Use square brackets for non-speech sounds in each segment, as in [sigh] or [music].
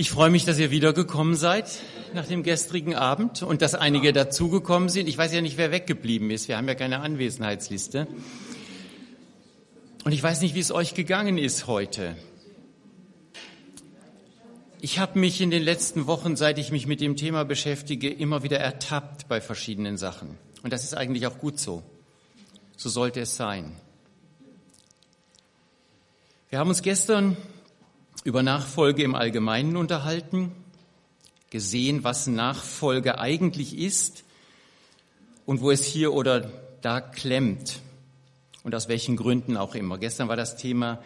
Ich freue mich, dass ihr wiedergekommen seid nach dem gestrigen Abend und dass einige dazugekommen sind. Ich weiß ja nicht, wer weggeblieben ist. Wir haben ja keine Anwesenheitsliste. Und ich weiß nicht, wie es euch gegangen ist heute. Ich habe mich in den letzten Wochen, seit ich mich mit dem Thema beschäftige, immer wieder ertappt bei verschiedenen Sachen. Und das ist eigentlich auch gut so. So sollte es sein. Wir haben uns gestern über Nachfolge im Allgemeinen unterhalten, gesehen, was Nachfolge eigentlich ist und wo es hier oder da klemmt und aus welchen Gründen auch immer. Gestern war das Thema,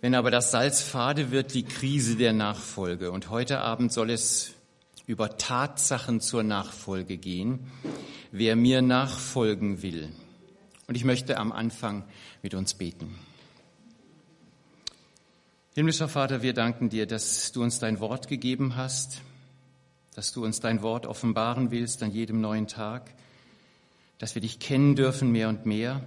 wenn aber das Salz fade wird, die Krise der Nachfolge. Und heute Abend soll es über Tatsachen zur Nachfolge gehen, wer mir nachfolgen will. Und ich möchte am Anfang mit uns beten. Himmlischer Vater, wir danken dir, dass du uns dein Wort gegeben hast, dass du uns dein Wort offenbaren willst an jedem neuen Tag, dass wir dich kennen dürfen mehr und mehr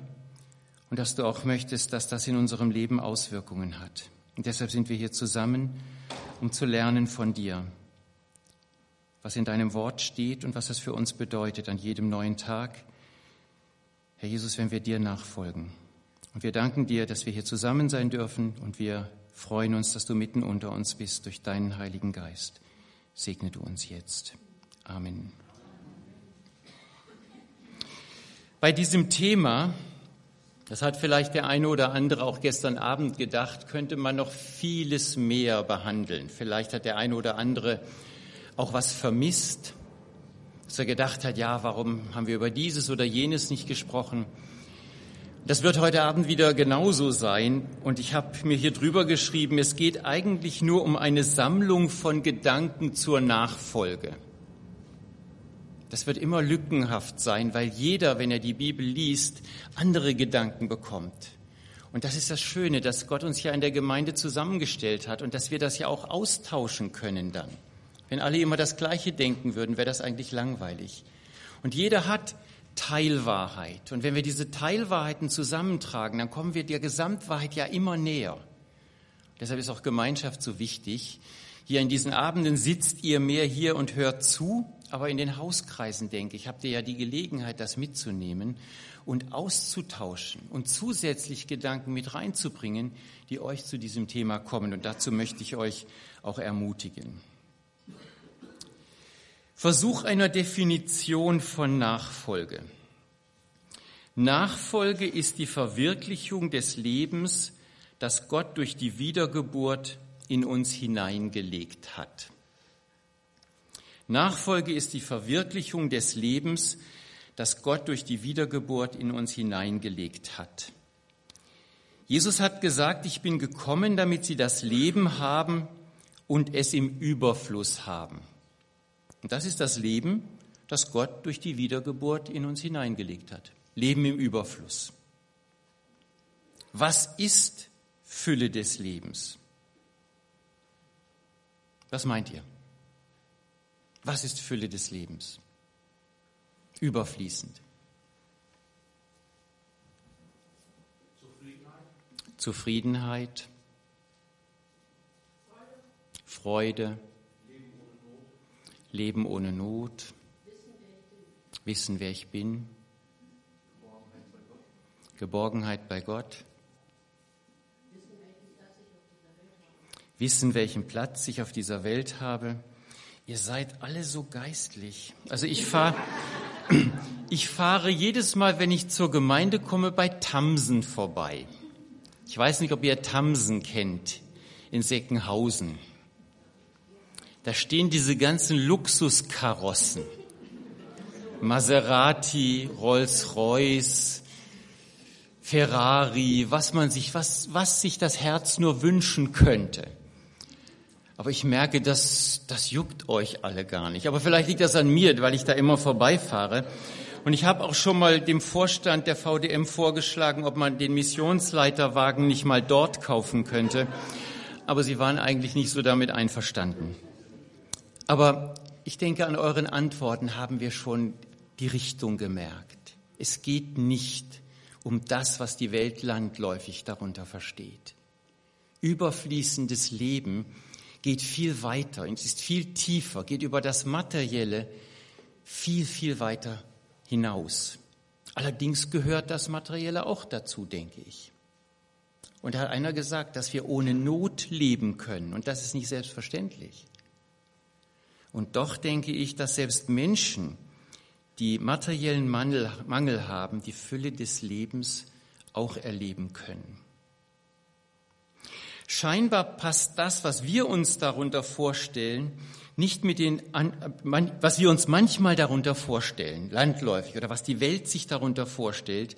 und dass du auch möchtest, dass das in unserem Leben Auswirkungen hat. Und deshalb sind wir hier zusammen, um zu lernen von dir, was in deinem Wort steht und was es für uns bedeutet an jedem neuen Tag. Herr Jesus, wenn wir dir nachfolgen. Und wir danken dir, dass wir hier zusammen sein dürfen und wir freuen uns, dass du mitten unter uns bist durch deinen Heiligen Geist. Segne du uns jetzt. Amen. Bei diesem Thema, das hat vielleicht der eine oder andere auch gestern Abend gedacht, könnte man noch vieles mehr behandeln. Vielleicht hat der eine oder andere auch was vermisst, dass er gedacht hat, ja, warum haben wir über dieses oder jenes nicht gesprochen? Das wird heute Abend wieder genauso sein. Und ich habe mir hier drüber geschrieben, es geht eigentlich nur um eine Sammlung von Gedanken zur Nachfolge. Das wird immer lückenhaft sein, weil jeder, wenn er die Bibel liest, andere Gedanken bekommt. Und das ist das Schöne, dass Gott uns ja in der Gemeinde zusammengestellt hat und dass wir das ja auch austauschen können dann. Wenn alle immer das Gleiche denken würden, wäre das eigentlich langweilig. Und jeder hat Teilwahrheit. Und wenn wir diese Teilwahrheiten zusammentragen, dann kommen wir der Gesamtwahrheit ja immer näher. Deshalb ist auch Gemeinschaft so wichtig. Hier in diesen Abenden sitzt ihr mehr hier und hört zu, aber in den Hauskreisen, denke ich, habt ihr ja die Gelegenheit, das mitzunehmen und auszutauschen und zusätzlich Gedanken mit reinzubringen, die euch zu diesem Thema kommen. Und dazu möchte ich euch auch ermutigen. Versuch einer Definition von Nachfolge. Nachfolge ist die Verwirklichung des Lebens, das Gott durch die Wiedergeburt in uns hineingelegt hat. Nachfolge ist die Verwirklichung des Lebens, das Gott durch die Wiedergeburt in uns hineingelegt hat. Jesus hat gesagt, ich bin gekommen, damit sie das Leben haben und es im Überfluss haben. Und das ist das Leben, das Gott durch die Wiedergeburt in uns hineingelegt hat. Leben im Überfluss. Was ist Fülle des Lebens? Was meint ihr? Was ist Fülle des Lebens? Überfließend. Zufriedenheit. Zufriedenheit. Freude. Leben ohne Not, wissen, wer ich bin, Geborgenheit bei Gott, wissen, welchen Platz ich auf dieser Welt habe. Ihr seid alle so geistlich. Also ich fahre [clears throat] ich fahre jedes Mal, wenn ich zur Gemeinde komme, bei Tamsen vorbei. Ich weiß nicht, ob ihr Tamsen kennt in Seckenhausen. Da stehen diese ganzen Luxuskarossen. Maserati, Rolls-Royce, Ferrari, was man sich, was, was sich das Herz nur wünschen könnte. Aber ich merke, dass das juckt euch alle gar nicht. Aber vielleicht liegt das an mir, weil ich da immer vorbeifahre. Und ich habe auch schon mal dem Vorstand der VDM vorgeschlagen, ob man den Missionsleiterwagen nicht mal dort kaufen könnte. Aber sie waren eigentlich nicht so damit einverstanden. Aber ich denke, an euren Antworten haben wir schon die Richtung gemerkt. Es geht nicht um das, was die Welt landläufig darunter versteht. Überfließendes Leben geht viel weiter, es ist viel tiefer, geht über das Materielle viel, viel weiter hinaus. Allerdings gehört das Materielle auch dazu, denke ich. Und da hat einer gesagt, dass wir ohne Not leben können. Und das ist nicht selbstverständlich. Und doch denke ich, dass selbst Menschen, die materiellen Mangel, Mangel haben, die Fülle des Lebens auch erleben können. Scheinbar passt das, was wir uns darunter vorstellen, nicht mit den, was wir uns manchmal darunter vorstellen, landläufig, oder was die Welt sich darunter vorstellt,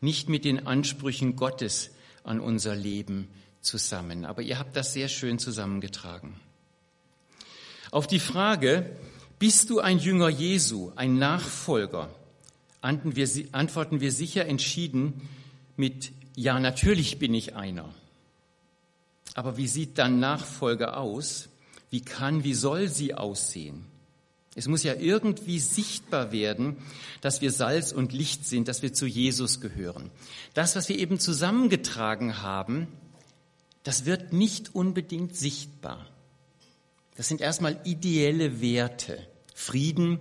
nicht mit den Ansprüchen Gottes an unser Leben zusammen. Aber ihr habt das sehr schön zusammengetragen. Auf die Frage, bist du ein Jünger Jesu, ein Nachfolger, antworten wir sicher entschieden mit, ja, natürlich bin ich einer. Aber wie sieht dann Nachfolge aus? Wie kann, wie soll sie aussehen? Es muss ja irgendwie sichtbar werden, dass wir Salz und Licht sind, dass wir zu Jesus gehören. Das, was wir eben zusammengetragen haben, das wird nicht unbedingt sichtbar. Das sind erstmal ideelle Werte. Frieden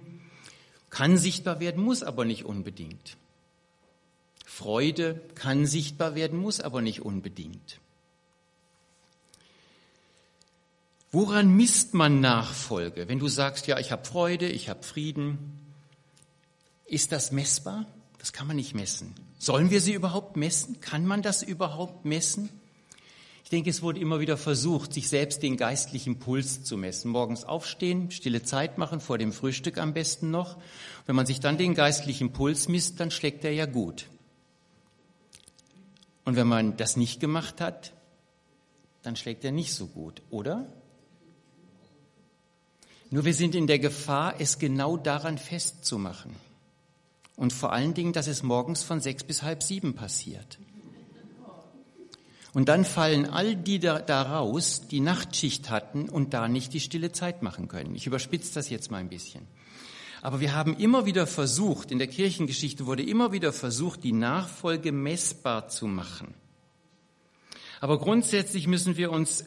kann sichtbar werden, muss aber nicht unbedingt. Freude kann sichtbar werden, muss aber nicht unbedingt. Woran misst man Nachfolge? Wenn du sagst, ja, ich habe Freude, ich habe Frieden, ist das messbar? Das kann man nicht messen. Sollen wir sie überhaupt messen? Kann man das überhaupt messen? Ich denke, es wurde immer wieder versucht, sich selbst den geistlichen Puls zu messen. Morgens aufstehen, stille Zeit machen, vor dem Frühstück am besten noch. Wenn man sich dann den geistlichen Puls misst, dann schlägt er ja gut. Und wenn man das nicht gemacht hat, dann schlägt er nicht so gut, oder? Nur wir sind in der Gefahr, es genau daran festzumachen. Und vor allen Dingen, dass es morgens von sechs bis halb sieben passiert. Und dann fallen all die da, da raus, die Nachtschicht hatten und da nicht die stille Zeit machen können. Ich überspitze das jetzt mal ein bisschen. Aber wir haben immer wieder versucht, in der Kirchengeschichte wurde immer wieder versucht, die Nachfolge messbar zu machen. Aber grundsätzlich müssen wir uns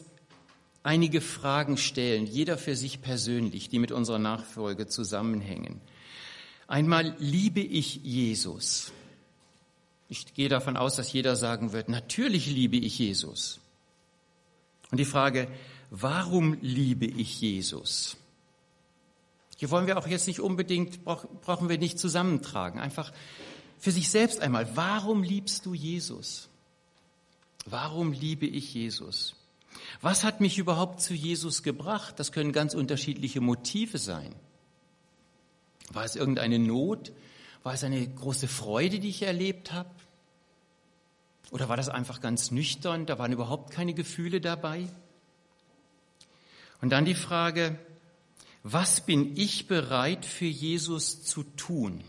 einige Fragen stellen, jeder für sich persönlich, die mit unserer Nachfolge zusammenhängen. Einmal liebe ich Jesus. Ich gehe davon aus, dass jeder sagen wird, natürlich liebe ich Jesus. Und die Frage, warum liebe ich Jesus? Hier wollen wir auch jetzt nicht unbedingt, brauchen wir nicht zusammentragen. Einfach für sich selbst einmal, warum liebst du Jesus? Warum liebe ich Jesus? Was hat mich überhaupt zu Jesus gebracht? Das können ganz unterschiedliche Motive sein. War es irgendeine Not? War es eine große Freude, die ich erlebt habe? Oder war das einfach ganz nüchtern? Da waren überhaupt keine Gefühle dabei? Und dann die Frage, was bin ich bereit für Jesus zu tun?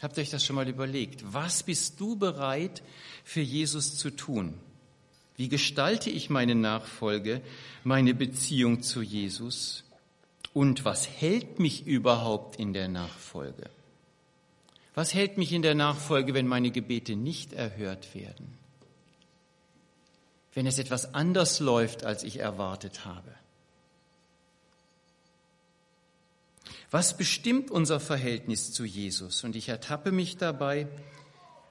Habt ihr euch das schon mal überlegt? Was bist du bereit für Jesus zu tun? Wie gestalte ich meine Nachfolge, meine Beziehung zu Jesus? Und was hält mich überhaupt in der Nachfolge? Was hält mich in der Nachfolge, wenn meine Gebete nicht erhört werden? Wenn es etwas anders läuft, als ich erwartet habe? Was bestimmt unser Verhältnis zu Jesus? Und ich ertappe mich dabei,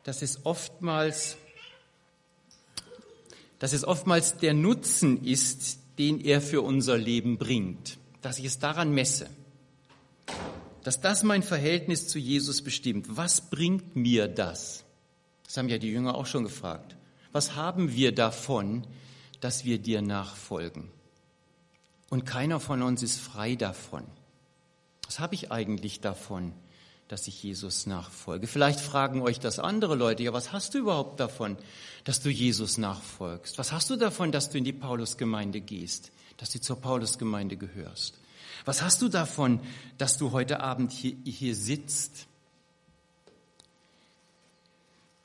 dass es oftmals dass es oftmals der Nutzen ist, den er für unser Leben bringt, dass ich es daran messe, dass das mein Verhältnis zu Jesus bestimmt. Was bringt mir das? Das haben ja die Jünger auch schon gefragt. Was haben wir davon, dass wir dir nachfolgen? Und keiner von uns ist frei davon. Was habe ich eigentlich davon, dass ich Jesus nachfolge. Vielleicht fragen euch das andere Leute, ja, was hast du überhaupt davon, dass du Jesus nachfolgst? Was hast du davon, dass du in die Paulusgemeinde gehst, dass du zur Paulusgemeinde gehörst? Was hast du davon, dass du heute Abend hier, hier sitzt?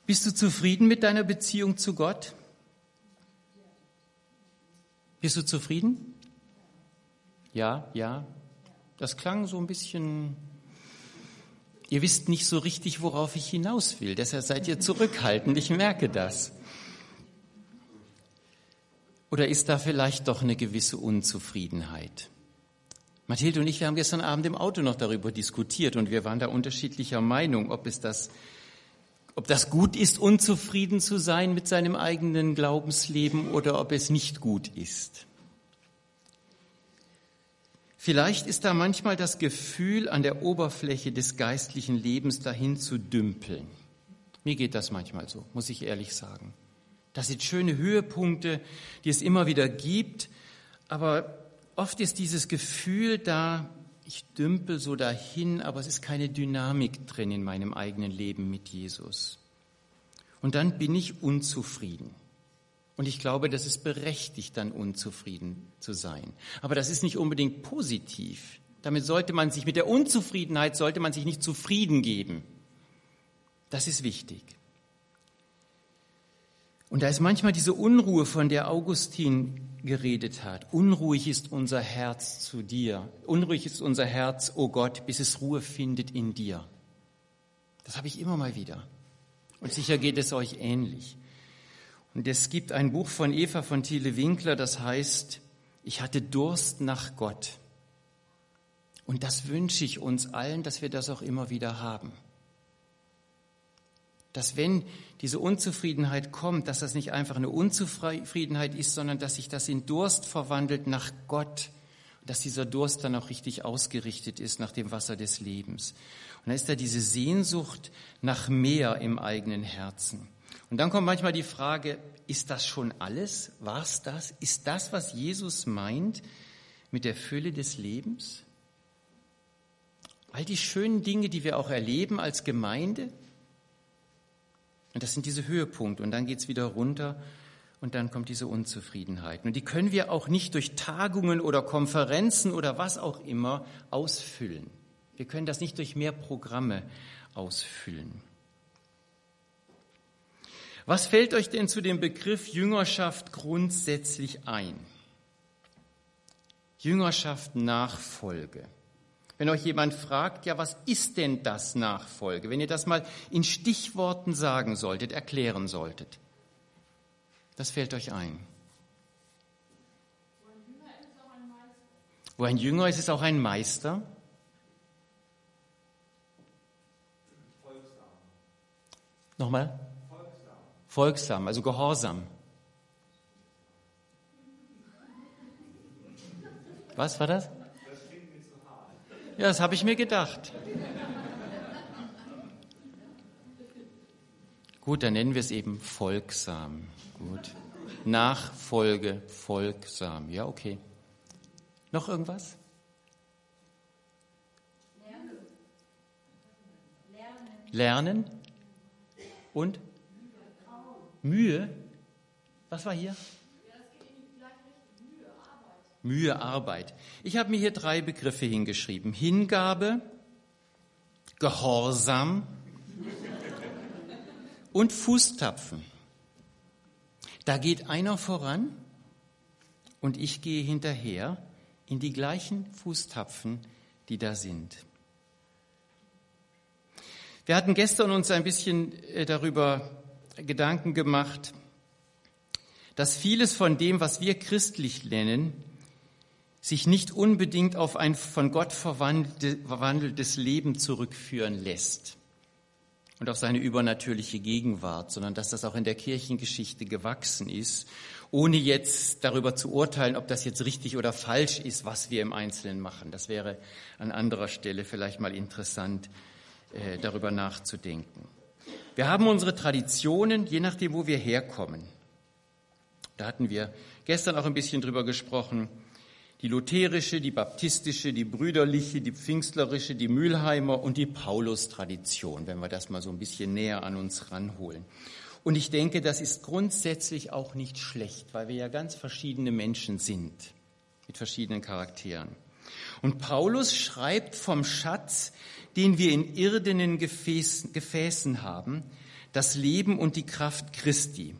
Bist du zufrieden mit deiner Beziehung zu Gott? Bist du zufrieden? Ja, ja. Das klang so ein bisschen Ihr wisst nicht so richtig, worauf ich hinaus will. Deshalb seid ihr zurückhaltend. Ich merke das. Oder ist da vielleicht doch eine gewisse Unzufriedenheit? Mathilde und ich, wir haben gestern Abend im Auto noch darüber diskutiert und wir waren da unterschiedlicher Meinung, ob es das, ob das gut ist, unzufrieden zu sein mit seinem eigenen Glaubensleben oder ob es nicht gut ist. Vielleicht ist da manchmal das Gefühl, an der Oberfläche des geistlichen Lebens dahin zu dümpeln. Mir geht das manchmal so, muss ich ehrlich sagen. Das sind schöne Höhepunkte, die es immer wieder gibt, aber oft ist dieses Gefühl da, ich dümpel so dahin, aber es ist keine Dynamik drin in meinem eigenen Leben mit Jesus. Und dann bin ich unzufrieden. Und ich glaube, das ist berechtigt, dann unzufrieden zu sein. Aber das ist nicht unbedingt positiv. Damit sollte man sich, mit der Unzufriedenheit sollte man sich nicht zufrieden geben. Das ist wichtig. Und da ist manchmal diese Unruhe, von der Augustin geredet hat. Unruhig ist unser Herz zu dir. Unruhig ist unser Herz, o oh Gott, bis es Ruhe findet in dir. Das habe ich immer mal wieder. Und sicher geht es euch ähnlich. Und es gibt ein Buch von Eva von Thiele Winkler, das heißt, ich hatte Durst nach Gott. Und das wünsche ich uns allen, dass wir das auch immer wieder haben dass wenn diese Unzufriedenheit kommt, dass das nicht einfach eine Unzufriedenheit ist, sondern dass sich das in Durst verwandelt nach Gott, dass dieser Durst dann auch richtig ausgerichtet ist nach dem Wasser des Lebens. Und dann ist da diese Sehnsucht nach mehr im eigenen Herzen. Und dann kommt manchmal die Frage, ist das schon alles? War's das? Ist das, was Jesus meint mit der Fülle des Lebens? All die schönen Dinge, die wir auch erleben als Gemeinde, und das sind diese Höhepunkte. Und dann geht es wieder runter und dann kommt diese Unzufriedenheit. Und die können wir auch nicht durch Tagungen oder Konferenzen oder was auch immer ausfüllen. Wir können das nicht durch mehr Programme ausfüllen. Was fällt euch denn zu dem Begriff Jüngerschaft grundsätzlich ein? Jüngerschaft Nachfolge. Wenn euch jemand fragt, ja, was ist denn das Nachfolge? Wenn ihr das mal in Stichworten sagen solltet, erklären solltet. Das fällt euch ein. Wo ein Jünger ist, ist auch ein Meister. Folgsam. Nochmal? Folgsam. Folgsam, also gehorsam. Was war das? Ja, das habe ich mir gedacht. Gut, dann nennen wir es eben folgsam. Gut. Nachfolge, folgsam. Ja, okay. Noch irgendwas? Lernen. Lernen. Und? Mühe. Was war hier? Mühe, Arbeit. Ich habe mir hier drei Begriffe hingeschrieben. Hingabe, Gehorsam und Fußtapfen. Da geht einer voran und ich gehe hinterher in die gleichen Fußtapfen, die da sind. Wir hatten gestern uns ein bisschen äh, darüber Gedanken gemacht, dass vieles von dem, was wir christlich nennen, sich nicht unbedingt auf ein von Gott verwandeltes Leben zurückführen lässt und auf seine übernatürliche Gegenwart, sondern dass das auch in der Kirchengeschichte gewachsen ist, ohne jetzt darüber zu urteilen, ob das jetzt richtig oder falsch ist, was wir im Einzelnen machen. Das wäre an anderer Stelle vielleicht mal interessant, äh, darüber nachzudenken. Wir haben unsere Traditionen, je nachdem, wo wir herkommen. Da hatten wir gestern auch ein bisschen drüber gesprochen die lutherische, die baptistische, die brüderliche, die pfingstlerische, die Mülheimer und die Paulus-Tradition, wenn wir das mal so ein bisschen näher an uns ranholen. Und ich denke, das ist grundsätzlich auch nicht schlecht, weil wir ja ganz verschiedene Menschen sind mit verschiedenen Charakteren. Und Paulus schreibt vom Schatz, den wir in irdenen Gefäßen, Gefäßen haben, das Leben und die Kraft Christi.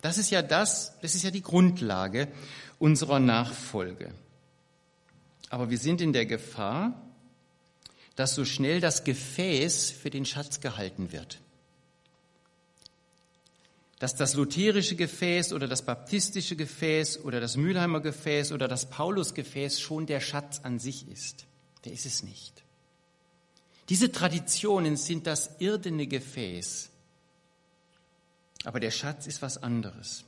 Das ist ja das, das ist ja die Grundlage unserer Nachfolge. Aber wir sind in der Gefahr, dass so schnell das Gefäß für den Schatz gehalten wird. dass das lutherische Gefäß oder das baptistische Gefäß oder das Mülheimer Gefäß oder das Paulusgefäß schon der Schatz an sich ist. Der ist es nicht. Diese Traditionen sind das irdene Gefäß, aber der Schatz ist was anderes.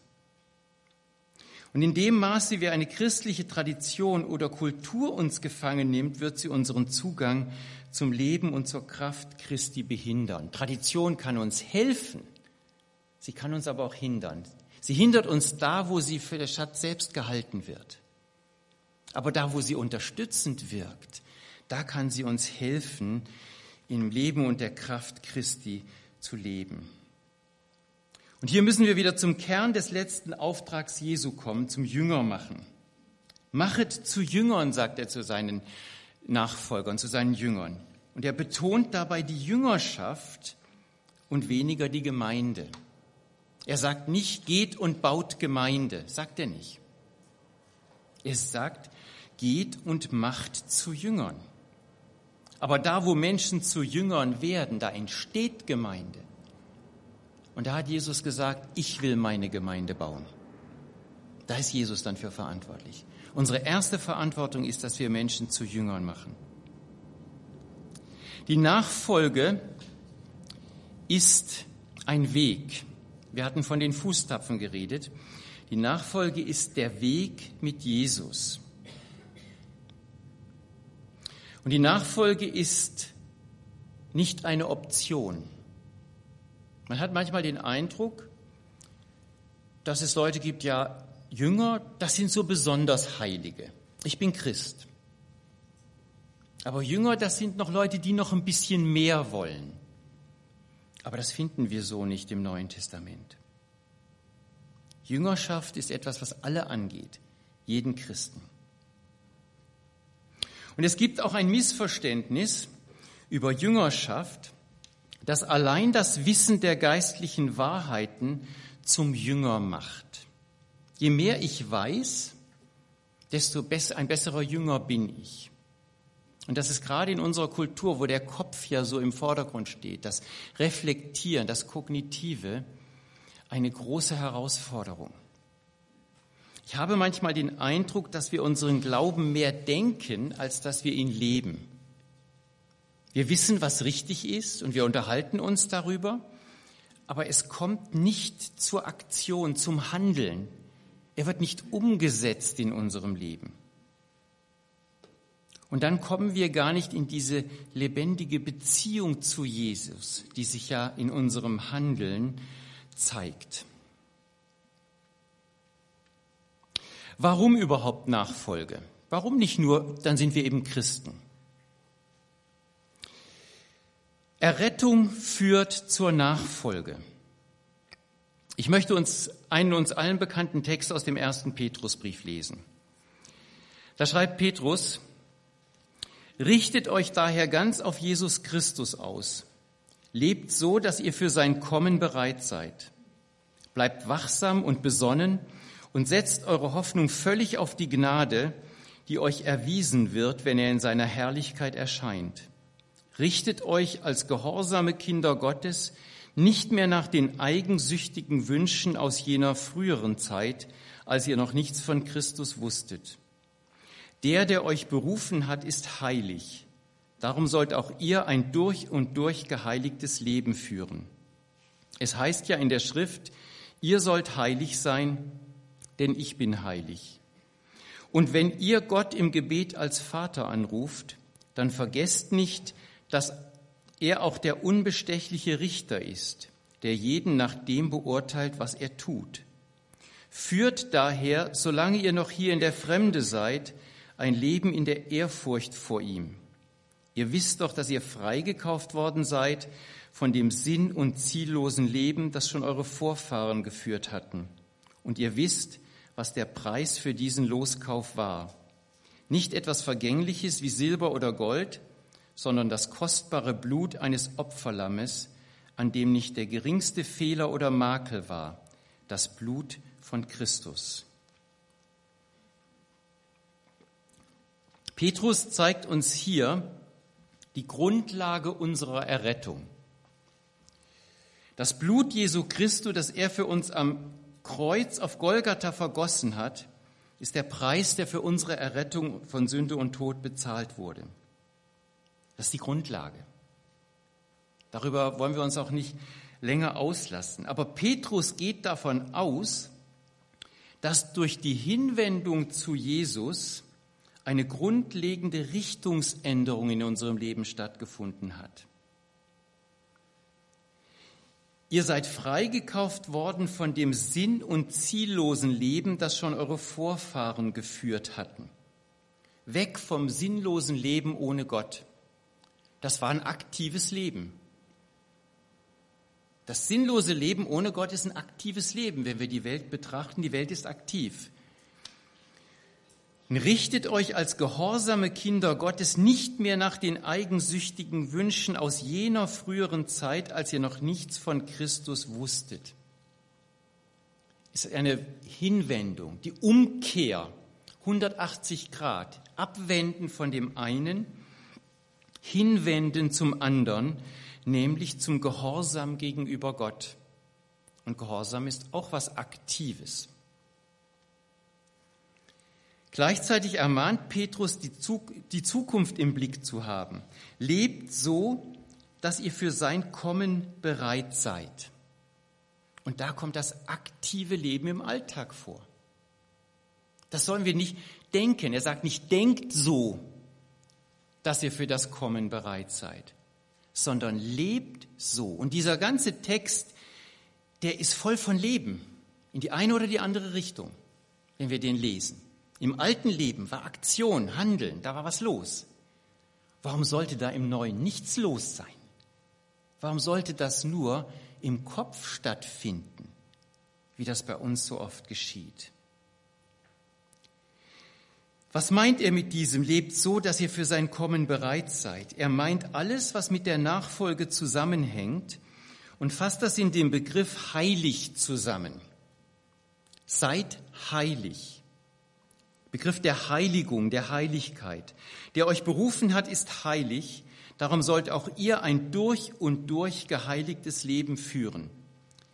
Und in dem Maße, wie eine christliche Tradition oder Kultur uns gefangen nimmt, wird sie unseren Zugang zum Leben und zur Kraft Christi behindern. Tradition kann uns helfen, sie kann uns aber auch hindern. Sie hindert uns da, wo sie für den Schatz selbst gehalten wird. Aber da, wo sie unterstützend wirkt, da kann sie uns helfen, im Leben und der Kraft Christi zu leben. Und hier müssen wir wieder zum Kern des letzten Auftrags Jesu kommen, zum Jünger machen. Machet zu Jüngern, sagt er zu seinen Nachfolgern, zu seinen Jüngern. Und er betont dabei die Jüngerschaft und weniger die Gemeinde. Er sagt nicht, geht und baut Gemeinde, sagt er nicht. Er sagt, geht und macht zu Jüngern. Aber da, wo Menschen zu Jüngern werden, da entsteht Gemeinde. Und da hat Jesus gesagt, ich will meine Gemeinde bauen. Da ist Jesus dann für verantwortlich. Unsere erste Verantwortung ist, dass wir Menschen zu Jüngern machen. Die Nachfolge ist ein Weg. Wir hatten von den Fußtapfen geredet. Die Nachfolge ist der Weg mit Jesus. Und die Nachfolge ist nicht eine Option. Man hat manchmal den Eindruck, dass es Leute gibt, ja, Jünger, das sind so besonders Heilige. Ich bin Christ. Aber Jünger, das sind noch Leute, die noch ein bisschen mehr wollen. Aber das finden wir so nicht im Neuen Testament. Jüngerschaft ist etwas, was alle angeht, jeden Christen. Und es gibt auch ein Missverständnis über Jüngerschaft, das allein das Wissen der geistlichen Wahrheiten zum Jünger macht. Je mehr ich weiß, desto besser, ein besserer Jünger bin ich. Und das ist gerade in unserer Kultur, wo der Kopf ja so im Vordergrund steht, das Reflektieren, das Kognitive, eine große Herausforderung. Ich habe manchmal den Eindruck, dass wir unseren Glauben mehr denken, als dass wir ihn leben. Wir wissen, was richtig ist und wir unterhalten uns darüber, aber es kommt nicht zur Aktion, zum Handeln. Er wird nicht umgesetzt in unserem Leben. Und dann kommen wir gar nicht in diese lebendige Beziehung zu Jesus, die sich ja in unserem Handeln zeigt. Warum überhaupt Nachfolge? Warum nicht nur, dann sind wir eben Christen? Errettung führt zur Nachfolge. Ich möchte uns einen uns allen bekannten Text aus dem ersten Petrusbrief lesen. Da schreibt Petrus, Richtet euch daher ganz auf Jesus Christus aus. Lebt so, dass ihr für sein Kommen bereit seid. Bleibt wachsam und besonnen und setzt eure Hoffnung völlig auf die Gnade, die euch erwiesen wird, wenn er in seiner Herrlichkeit erscheint. Richtet euch als gehorsame Kinder Gottes nicht mehr nach den eigensüchtigen Wünschen aus jener früheren Zeit, als ihr noch nichts von Christus wusstet. Der, der euch berufen hat, ist heilig. Darum sollt auch ihr ein durch und durch geheiligtes Leben führen. Es heißt ja in der Schrift, ihr sollt heilig sein, denn ich bin heilig. Und wenn ihr Gott im Gebet als Vater anruft, dann vergesst nicht, dass er auch der unbestechliche Richter ist, der jeden nach dem beurteilt, was er tut. Führt daher, solange ihr noch hier in der Fremde seid, ein Leben in der Ehrfurcht vor ihm. Ihr wisst doch, dass ihr freigekauft worden seid von dem sinn- und ziellosen Leben, das schon eure Vorfahren geführt hatten. Und ihr wisst, was der Preis für diesen Loskauf war. Nicht etwas Vergängliches wie Silber oder Gold, sondern das kostbare Blut eines Opferlammes, an dem nicht der geringste Fehler oder Makel war, das Blut von Christus. Petrus zeigt uns hier die Grundlage unserer Errettung. Das Blut Jesu Christi, das er für uns am Kreuz auf Golgatha vergossen hat, ist der Preis, der für unsere Errettung von Sünde und Tod bezahlt wurde. Das ist die Grundlage. Darüber wollen wir uns auch nicht länger auslassen. Aber Petrus geht davon aus, dass durch die Hinwendung zu Jesus eine grundlegende Richtungsänderung in unserem Leben stattgefunden hat. Ihr seid freigekauft worden von dem sinn- und ziellosen Leben, das schon eure Vorfahren geführt hatten. Weg vom sinnlosen Leben ohne Gott. Das war ein aktives Leben. Das sinnlose Leben ohne Gott ist ein aktives Leben, wenn wir die Welt betrachten. Die Welt ist aktiv. Richtet euch als gehorsame Kinder Gottes nicht mehr nach den eigensüchtigen Wünschen aus jener früheren Zeit, als ihr noch nichts von Christus wusstet. Es ist eine Hinwendung, die Umkehr, 180 Grad, abwenden von dem einen, hinwenden zum anderen, nämlich zum Gehorsam gegenüber Gott. Und Gehorsam ist auch was Aktives. Gleichzeitig ermahnt Petrus, die Zukunft im Blick zu haben. Lebt so, dass ihr für sein Kommen bereit seid. Und da kommt das aktive Leben im Alltag vor. Das sollen wir nicht denken. Er sagt nicht, denkt so, dass ihr für das Kommen bereit seid sondern lebt so. Und dieser ganze Text, der ist voll von Leben, in die eine oder die andere Richtung, wenn wir den lesen. Im alten Leben war Aktion, Handeln, da war was los. Warum sollte da im Neuen nichts los sein? Warum sollte das nur im Kopf stattfinden, wie das bei uns so oft geschieht? Was meint er mit diesem? Lebt so, dass ihr für sein Kommen bereit seid. Er meint alles, was mit der Nachfolge zusammenhängt und fasst das in dem Begriff heilig zusammen. Seid heilig. Begriff der Heiligung, der Heiligkeit. Der euch berufen hat, ist heilig. Darum sollt auch ihr ein durch und durch geheiligtes Leben führen.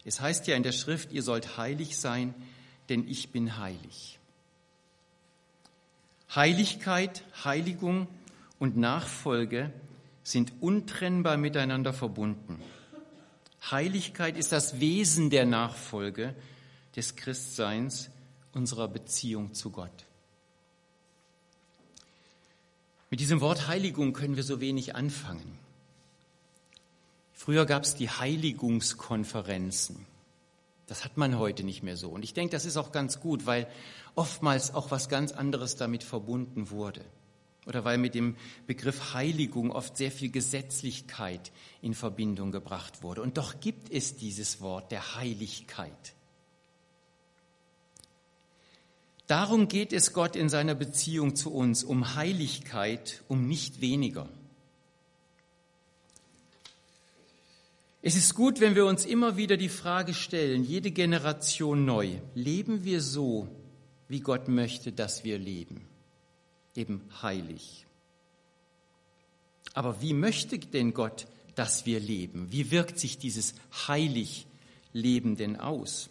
Es heißt ja in der Schrift, ihr sollt heilig sein, denn ich bin heilig. Heiligkeit, Heiligung und Nachfolge sind untrennbar miteinander verbunden. Heiligkeit ist das Wesen der Nachfolge des Christseins, unserer Beziehung zu Gott. Mit diesem Wort Heiligung können wir so wenig anfangen. Früher gab es die Heiligungskonferenzen. Das hat man heute nicht mehr so. Und ich denke, das ist auch ganz gut, weil oftmals auch was ganz anderes damit verbunden wurde. Oder weil mit dem Begriff Heiligung oft sehr viel Gesetzlichkeit in Verbindung gebracht wurde. Und doch gibt es dieses Wort der Heiligkeit. Darum geht es Gott in seiner Beziehung zu uns, um Heiligkeit, um nicht weniger. Es ist gut, wenn wir uns immer wieder die Frage stellen, jede Generation neu, leben wir so, wie Gott möchte, dass wir leben? Eben heilig. Aber wie möchte denn Gott, dass wir leben? Wie wirkt sich dieses heilig Leben denn aus?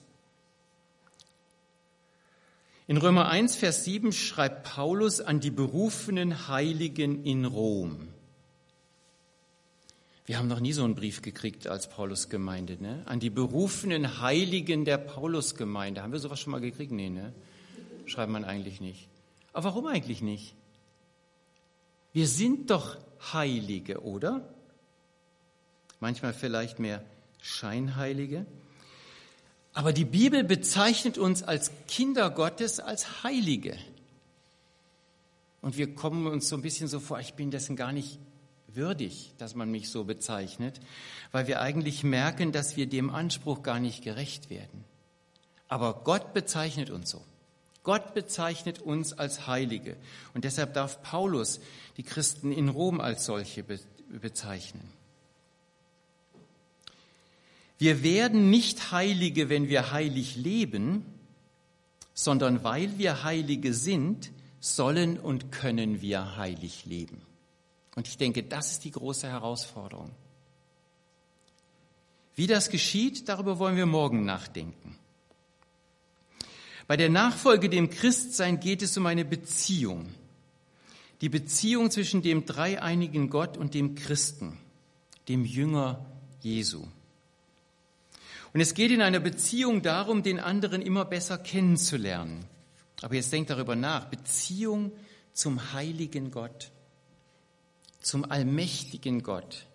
In Römer 1, Vers 7 schreibt Paulus an die berufenen Heiligen in Rom. Wir haben noch nie so einen Brief gekriegt als Paulusgemeinde, ne? An die berufenen Heiligen der Paulusgemeinde. Haben wir sowas schon mal gekriegt? Nee, ne? Schreibt man eigentlich nicht. Aber warum eigentlich nicht? Wir sind doch Heilige, oder? Manchmal vielleicht mehr Scheinheilige. Aber die Bibel bezeichnet uns als Kinder Gottes als Heilige. Und wir kommen uns so ein bisschen so vor, ich bin dessen gar nicht würdig, dass man mich so bezeichnet, weil wir eigentlich merken, dass wir dem Anspruch gar nicht gerecht werden. Aber Gott bezeichnet uns so. Gott bezeichnet uns als Heilige. Und deshalb darf Paulus die Christen in Rom als solche bezeichnen. Wir werden nicht Heilige, wenn wir heilig leben, sondern weil wir Heilige sind, sollen und können wir heilig leben. Und ich denke, das ist die große Herausforderung. Wie das geschieht, darüber wollen wir morgen nachdenken. Bei der Nachfolge dem Christsein geht es um eine Beziehung. Die Beziehung zwischen dem dreieinigen Gott und dem Christen, dem Jünger Jesu. Und es geht in einer Beziehung darum, den anderen immer besser kennenzulernen. Aber jetzt denkt darüber nach. Beziehung zum heiligen Gott, zum allmächtigen Gott,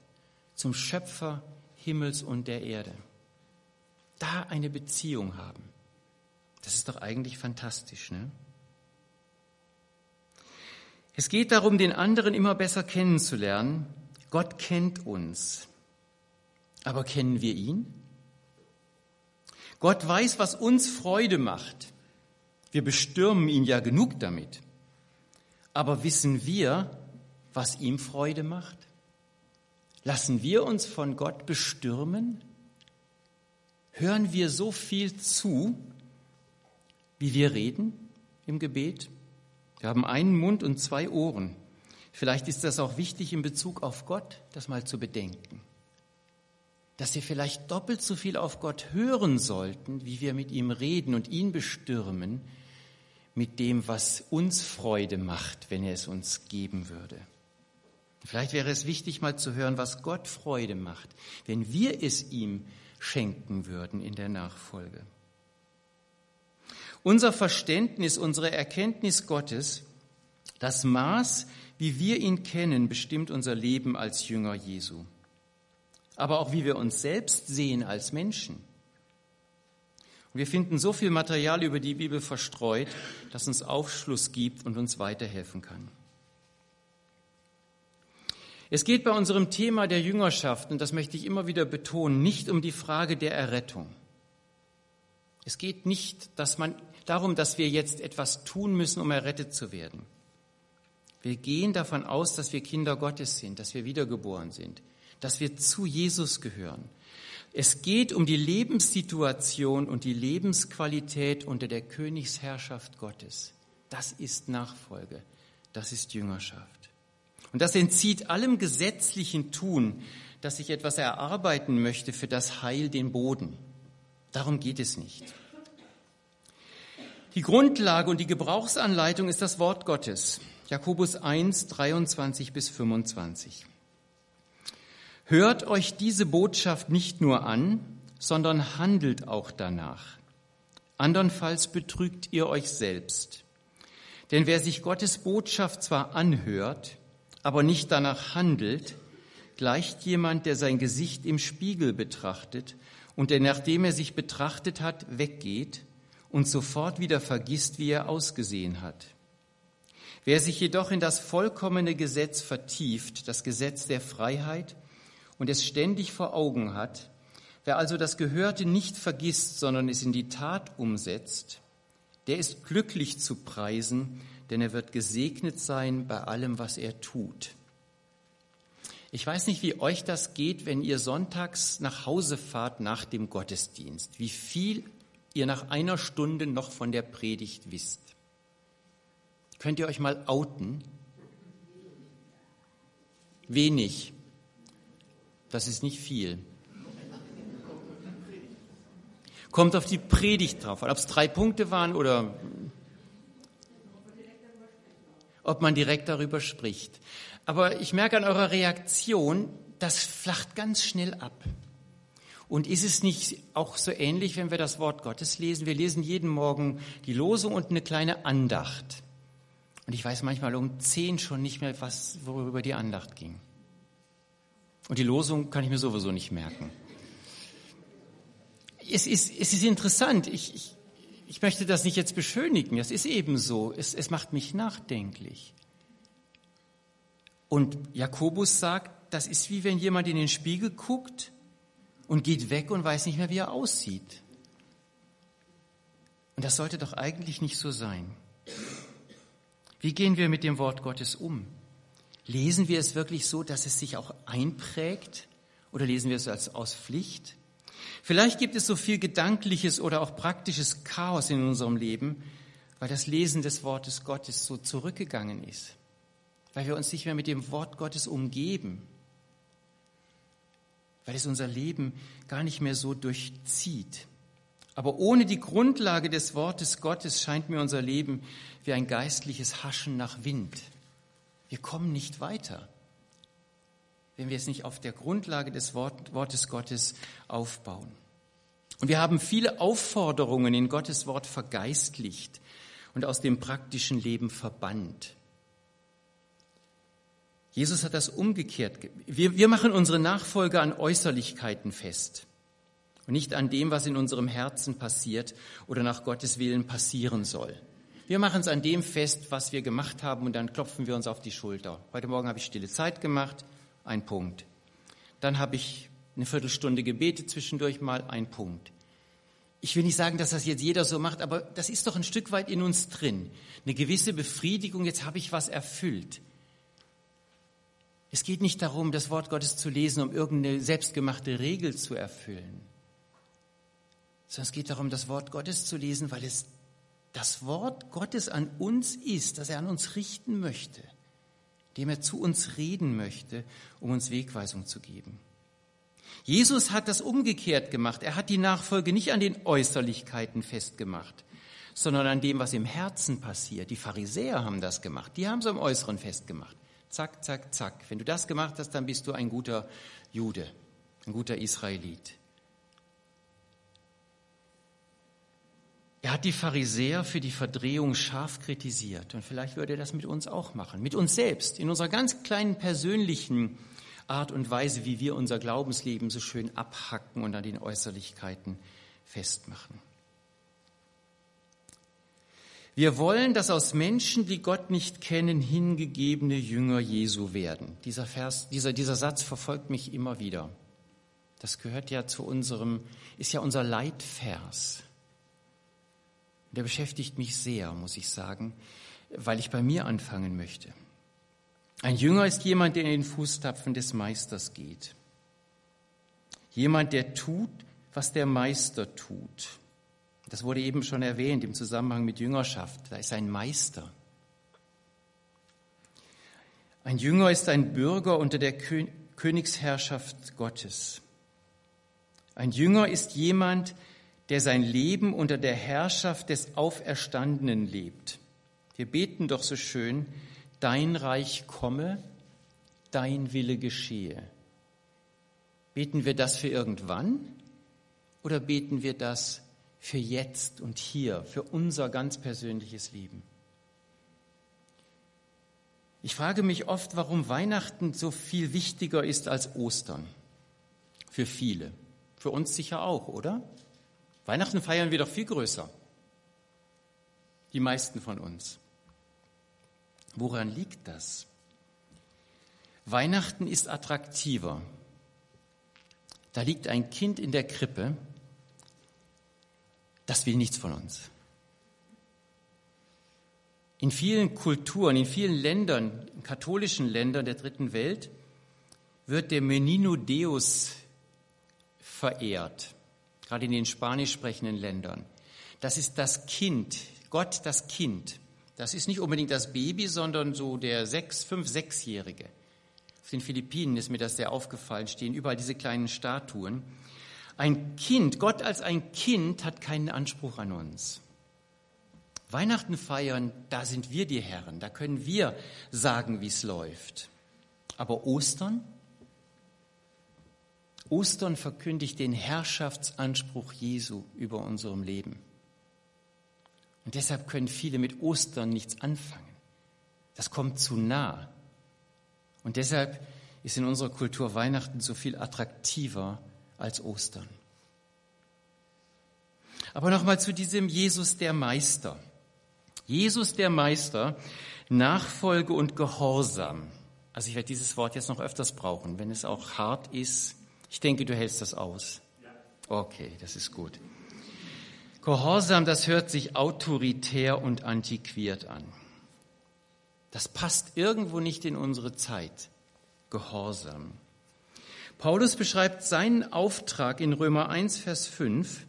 zum Schöpfer Himmels und der Erde. Da eine Beziehung haben. Das ist doch eigentlich fantastisch, ne? Es geht darum, den anderen immer besser kennenzulernen. Gott kennt uns. Aber kennen wir ihn? Gott weiß, was uns Freude macht. Wir bestürmen ihn ja genug damit. Aber wissen wir, was ihm Freude macht? Lassen wir uns von Gott bestürmen? Hören wir so viel zu, wie wir reden im Gebet? Wir haben einen Mund und zwei Ohren. Vielleicht ist das auch wichtig in Bezug auf Gott, das mal zu bedenken. Dass wir vielleicht doppelt so viel auf Gott hören sollten, wie wir mit ihm reden und ihn bestürmen mit dem, was uns Freude macht, wenn er es uns geben würde. Vielleicht wäre es wichtig, mal zu hören, was Gott Freude macht, wenn wir es ihm schenken würden in der Nachfolge. Unser Verständnis, unsere Erkenntnis Gottes, das Maß, wie wir ihn kennen, bestimmt unser Leben als Jünger Jesu. Aber auch wie wir uns selbst sehen als Menschen. Und wir finden so viel Material über die Bibel verstreut, das uns Aufschluss gibt und uns weiterhelfen kann. Es geht bei unserem Thema der Jüngerschaft, und das möchte ich immer wieder betonen, nicht um die Frage der Errettung. Es geht nicht dass man, darum, dass wir jetzt etwas tun müssen, um errettet zu werden. Wir gehen davon aus, dass wir Kinder Gottes sind, dass wir wiedergeboren sind, dass wir zu Jesus gehören. Es geht um die Lebenssituation und die Lebensqualität unter der Königsherrschaft Gottes. Das ist Nachfolge, das ist Jüngerschaft. Und das entzieht allem gesetzlichen Tun, dass ich etwas erarbeiten möchte für das Heil den Boden. Darum geht es nicht. Die Grundlage und die Gebrauchsanleitung ist das Wort Gottes. Jakobus 1, 23 bis 25. Hört euch diese Botschaft nicht nur an, sondern handelt auch danach. Andernfalls betrügt ihr euch selbst. Denn wer sich Gottes Botschaft zwar anhört, aber nicht danach handelt, gleicht jemand, der sein Gesicht im Spiegel betrachtet und der, nachdem er sich betrachtet hat, weggeht und sofort wieder vergisst, wie er ausgesehen hat. Wer sich jedoch in das vollkommene Gesetz vertieft, das Gesetz der Freiheit, und es ständig vor Augen hat, wer also das Gehörte nicht vergisst, sondern es in die Tat umsetzt, der ist glücklich zu preisen, denn er wird gesegnet sein bei allem, was er tut. Ich weiß nicht, wie euch das geht, wenn ihr sonntags nach Hause fahrt nach dem Gottesdienst, wie viel ihr nach einer Stunde noch von der Predigt wisst. Könnt ihr euch mal outen? Wenig. Das ist nicht viel. Kommt auf die Predigt drauf, ob es drei Punkte waren oder ob man direkt darüber spricht. Aber ich merke an eurer Reaktion, das flacht ganz schnell ab. Und ist es nicht auch so ähnlich, wenn wir das Wort Gottes lesen? Wir lesen jeden Morgen die Losung und eine kleine Andacht. Und ich weiß manchmal um zehn schon nicht mehr, was, worüber die Andacht ging. Und die Losung kann ich mir sowieso nicht merken. Es ist, es ist interessant. Ich, ich, ich möchte das nicht jetzt beschönigen. Das ist eben so. Es, es macht mich nachdenklich. Und Jakobus sagt, das ist wie wenn jemand in den Spiegel guckt und geht weg und weiß nicht mehr, wie er aussieht. Und das sollte doch eigentlich nicht so sein. Wie gehen wir mit dem Wort Gottes um? Lesen wir es wirklich so, dass es sich auch einprägt? Oder lesen wir es als aus Pflicht? Vielleicht gibt es so viel gedankliches oder auch praktisches Chaos in unserem Leben, weil das Lesen des Wortes Gottes so zurückgegangen ist weil wir uns nicht mehr mit dem Wort Gottes umgeben, weil es unser Leben gar nicht mehr so durchzieht. Aber ohne die Grundlage des Wortes Gottes scheint mir unser Leben wie ein geistliches Haschen nach Wind. Wir kommen nicht weiter, wenn wir es nicht auf der Grundlage des Wortes Gottes aufbauen. Und wir haben viele Aufforderungen in Gottes Wort vergeistlicht und aus dem praktischen Leben verbannt. Jesus hat das umgekehrt. Wir, wir machen unsere Nachfolge an Äußerlichkeiten fest und nicht an dem, was in unserem Herzen passiert oder nach Gottes Willen passieren soll. Wir machen es an dem fest, was wir gemacht haben und dann klopfen wir uns auf die Schulter. Heute Morgen habe ich stille Zeit gemacht, ein Punkt. Dann habe ich eine Viertelstunde gebetet zwischendurch mal, ein Punkt. Ich will nicht sagen, dass das jetzt jeder so macht, aber das ist doch ein Stück weit in uns drin. Eine gewisse Befriedigung, jetzt habe ich was erfüllt. Es geht nicht darum, das Wort Gottes zu lesen, um irgendeine selbstgemachte Regel zu erfüllen, sondern es geht darum, das Wort Gottes zu lesen, weil es das Wort Gottes an uns ist, das er an uns richten möchte, dem er zu uns reden möchte, um uns Wegweisung zu geben. Jesus hat das umgekehrt gemacht. Er hat die Nachfolge nicht an den Äußerlichkeiten festgemacht, sondern an dem, was im Herzen passiert. Die Pharisäer haben das gemacht. Die haben es am Äußeren festgemacht. Zack, zack, zack. Wenn du das gemacht hast, dann bist du ein guter Jude, ein guter Israelit. Er hat die Pharisäer für die Verdrehung scharf kritisiert. Und vielleicht würde er das mit uns auch machen. Mit uns selbst, in unserer ganz kleinen persönlichen Art und Weise, wie wir unser Glaubensleben so schön abhacken und an den Äußerlichkeiten festmachen. Wir wollen, dass aus Menschen, die Gott nicht kennen, hingegebene Jünger Jesu werden. Dieser Vers, dieser, dieser Satz verfolgt mich immer wieder. Das gehört ja zu unserem, ist ja unser Leitvers. Der beschäftigt mich sehr, muss ich sagen, weil ich bei mir anfangen möchte. Ein Jünger ist jemand, der in den Fußtapfen des Meisters geht. Jemand, der tut, was der Meister tut. Das wurde eben schon erwähnt im Zusammenhang mit Jüngerschaft. Da ist ein Meister. Ein Jünger ist ein Bürger unter der Königsherrschaft Gottes. Ein Jünger ist jemand, der sein Leben unter der Herrschaft des Auferstandenen lebt. Wir beten doch so schön, dein Reich komme, dein Wille geschehe. Beten wir das für irgendwann oder beten wir das für jetzt und hier, für unser ganz persönliches Leben? Ich frage mich oft, warum Weihnachten so viel wichtiger ist als Ostern. Für viele. Für uns sicher auch, oder? Weihnachten feiern wir doch viel größer. Die meisten von uns. Woran liegt das? Weihnachten ist attraktiver. Da liegt ein Kind in der Krippe, das will nichts von uns. In vielen Kulturen, in vielen Ländern, in katholischen Ländern der dritten Welt, wird der Menino Deus verehrt, gerade in den spanisch sprechenden Ländern. Das ist das Kind, Gott das Kind. Das ist nicht unbedingt das Baby, sondern so der sechs, fünf, sechsjährige. Auf den Philippinen ist mir das sehr aufgefallen, stehen überall diese kleinen Statuen. Ein Kind, Gott als ein Kind hat keinen Anspruch an uns. Weihnachten feiern, da sind wir die Herren, da können wir sagen, wie es läuft. Aber Ostern? Ostern verkündigt den Herrschaftsanspruch Jesu über unserem Leben. Und deshalb können viele mit Ostern nichts anfangen. Das kommt zu nah. Und deshalb ist in unserer Kultur Weihnachten so viel attraktiver als Ostern. Aber nochmal zu diesem Jesus der Meister. Jesus der Meister, Nachfolge und Gehorsam. Also ich werde dieses Wort jetzt noch öfters brauchen, wenn es auch hart ist. Ich denke, du hältst das aus. Okay, das ist gut. Gehorsam, das hört sich autoritär und antiquiert an. Das passt irgendwo nicht in unsere Zeit. Gehorsam. Paulus beschreibt seinen Auftrag in Römer 1, Vers 5,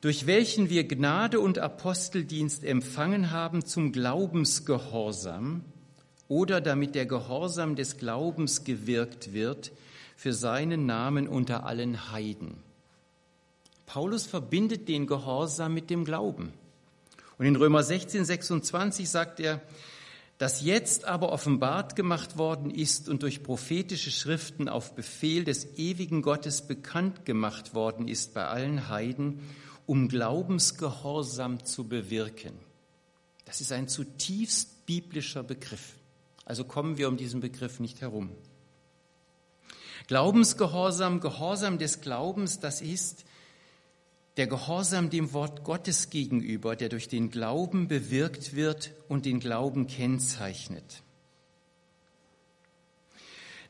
durch welchen wir Gnade und Aposteldienst empfangen haben zum Glaubensgehorsam oder damit der Gehorsam des Glaubens gewirkt wird für seinen Namen unter allen Heiden. Paulus verbindet den Gehorsam mit dem Glauben. Und in Römer 16, 26 sagt er, das jetzt aber offenbart gemacht worden ist und durch prophetische Schriften auf Befehl des ewigen Gottes bekannt gemacht worden ist bei allen Heiden, um Glaubensgehorsam zu bewirken. Das ist ein zutiefst biblischer Begriff. Also kommen wir um diesen Begriff nicht herum. Glaubensgehorsam, Gehorsam des Glaubens, das ist der Gehorsam dem Wort Gottes gegenüber, der durch den Glauben bewirkt wird und den Glauben kennzeichnet.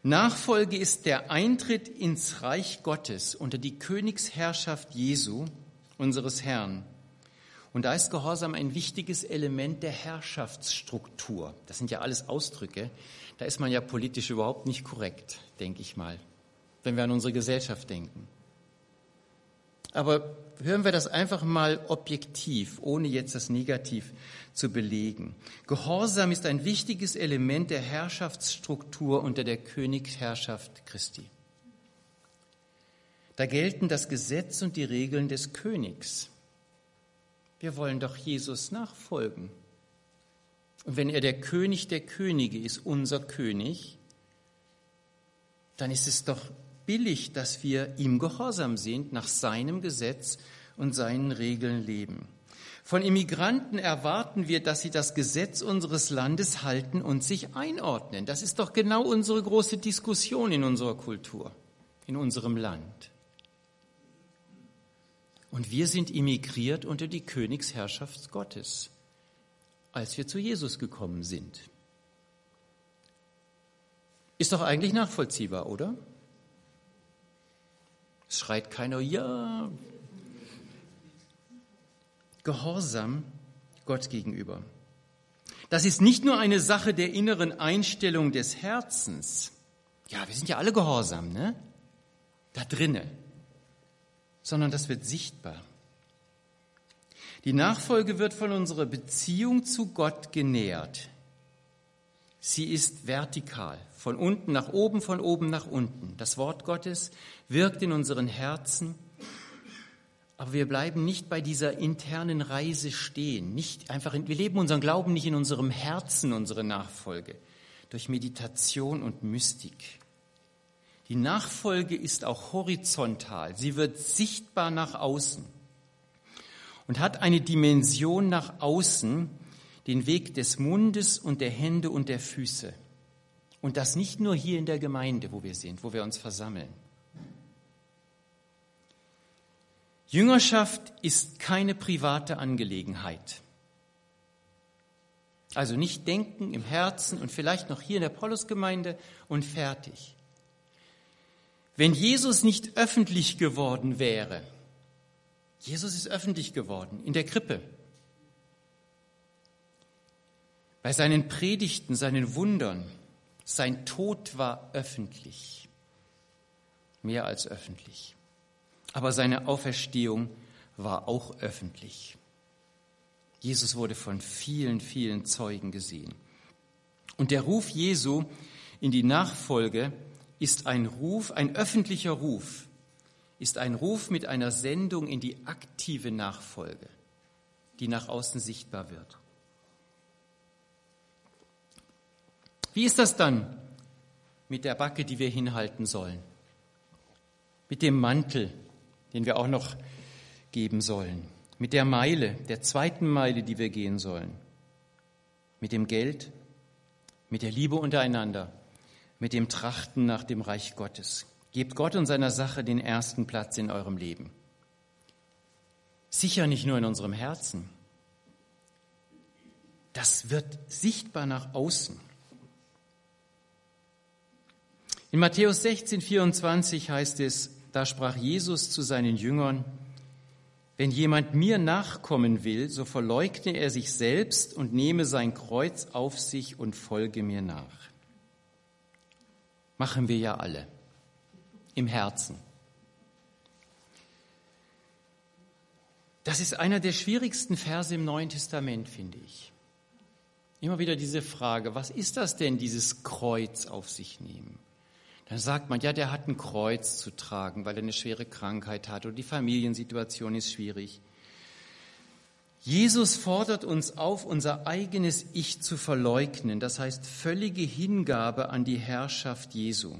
Nachfolge ist der Eintritt ins Reich Gottes unter die Königsherrschaft Jesu, unseres Herrn. Und da ist Gehorsam ein wichtiges Element der Herrschaftsstruktur. Das sind ja alles Ausdrücke. Da ist man ja politisch überhaupt nicht korrekt, denke ich mal, wenn wir an unsere Gesellschaft denken. Aber hören wir das einfach mal objektiv, ohne jetzt das Negativ zu belegen. Gehorsam ist ein wichtiges Element der Herrschaftsstruktur unter der Königsherrschaft Christi. Da gelten das Gesetz und die Regeln des Königs. Wir wollen doch Jesus nachfolgen. Und wenn er der König der Könige ist, unser König, dann ist es doch billig, dass wir ihm gehorsam sind, nach seinem Gesetz und seinen Regeln leben. Von Immigranten erwarten wir, dass sie das Gesetz unseres Landes halten und sich einordnen. Das ist doch genau unsere große Diskussion in unserer Kultur, in unserem Land. Und wir sind immigriert unter die Königsherrschaft Gottes, als wir zu Jesus gekommen sind. Ist doch eigentlich nachvollziehbar, oder? Es schreit keiner, ja. Gehorsam Gott gegenüber. Das ist nicht nur eine Sache der inneren Einstellung des Herzens. Ja, wir sind ja alle gehorsam, ne? Da drinnen. Sondern das wird sichtbar. Die Nachfolge wird von unserer Beziehung zu Gott genährt. Sie ist vertikal, von unten nach oben, von oben nach unten. Das Wort Gottes wirkt in unseren Herzen, aber wir bleiben nicht bei dieser internen Reise stehen. Nicht einfach, in, wir leben unseren Glauben nicht in unserem Herzen, unsere Nachfolge, durch Meditation und Mystik. Die Nachfolge ist auch horizontal. Sie wird sichtbar nach außen und hat eine Dimension nach außen, den Weg des Mundes und der Hände und der Füße. Und das nicht nur hier in der Gemeinde, wo wir sind, wo wir uns versammeln. Jüngerschaft ist keine private Angelegenheit. Also nicht denken im Herzen und vielleicht noch hier in der Paulusgemeinde und fertig. Wenn Jesus nicht öffentlich geworden wäre, Jesus ist öffentlich geworden in der Krippe, bei seinen Predigten, seinen Wundern. Sein Tod war öffentlich, mehr als öffentlich. Aber seine Auferstehung war auch öffentlich. Jesus wurde von vielen, vielen Zeugen gesehen. Und der Ruf Jesu in die Nachfolge ist ein Ruf, ein öffentlicher Ruf, ist ein Ruf mit einer Sendung in die aktive Nachfolge, die nach außen sichtbar wird. Wie ist das dann mit der Backe, die wir hinhalten sollen? Mit dem Mantel, den wir auch noch geben sollen? Mit der Meile, der zweiten Meile, die wir gehen sollen? Mit dem Geld? Mit der Liebe untereinander? Mit dem Trachten nach dem Reich Gottes? Gebt Gott und seiner Sache den ersten Platz in eurem Leben. Sicher nicht nur in unserem Herzen. Das wird sichtbar nach außen. In Matthäus 16, 24 heißt es, da sprach Jesus zu seinen Jüngern, wenn jemand mir nachkommen will, so verleugne er sich selbst und nehme sein Kreuz auf sich und folge mir nach. Machen wir ja alle im Herzen. Das ist einer der schwierigsten Verse im Neuen Testament, finde ich. Immer wieder diese Frage, was ist das denn, dieses Kreuz auf sich nehmen? Dann sagt man, ja, der hat ein Kreuz zu tragen, weil er eine schwere Krankheit hat oder die Familiensituation ist schwierig. Jesus fordert uns auf, unser eigenes Ich zu verleugnen, das heißt völlige Hingabe an die Herrschaft Jesu.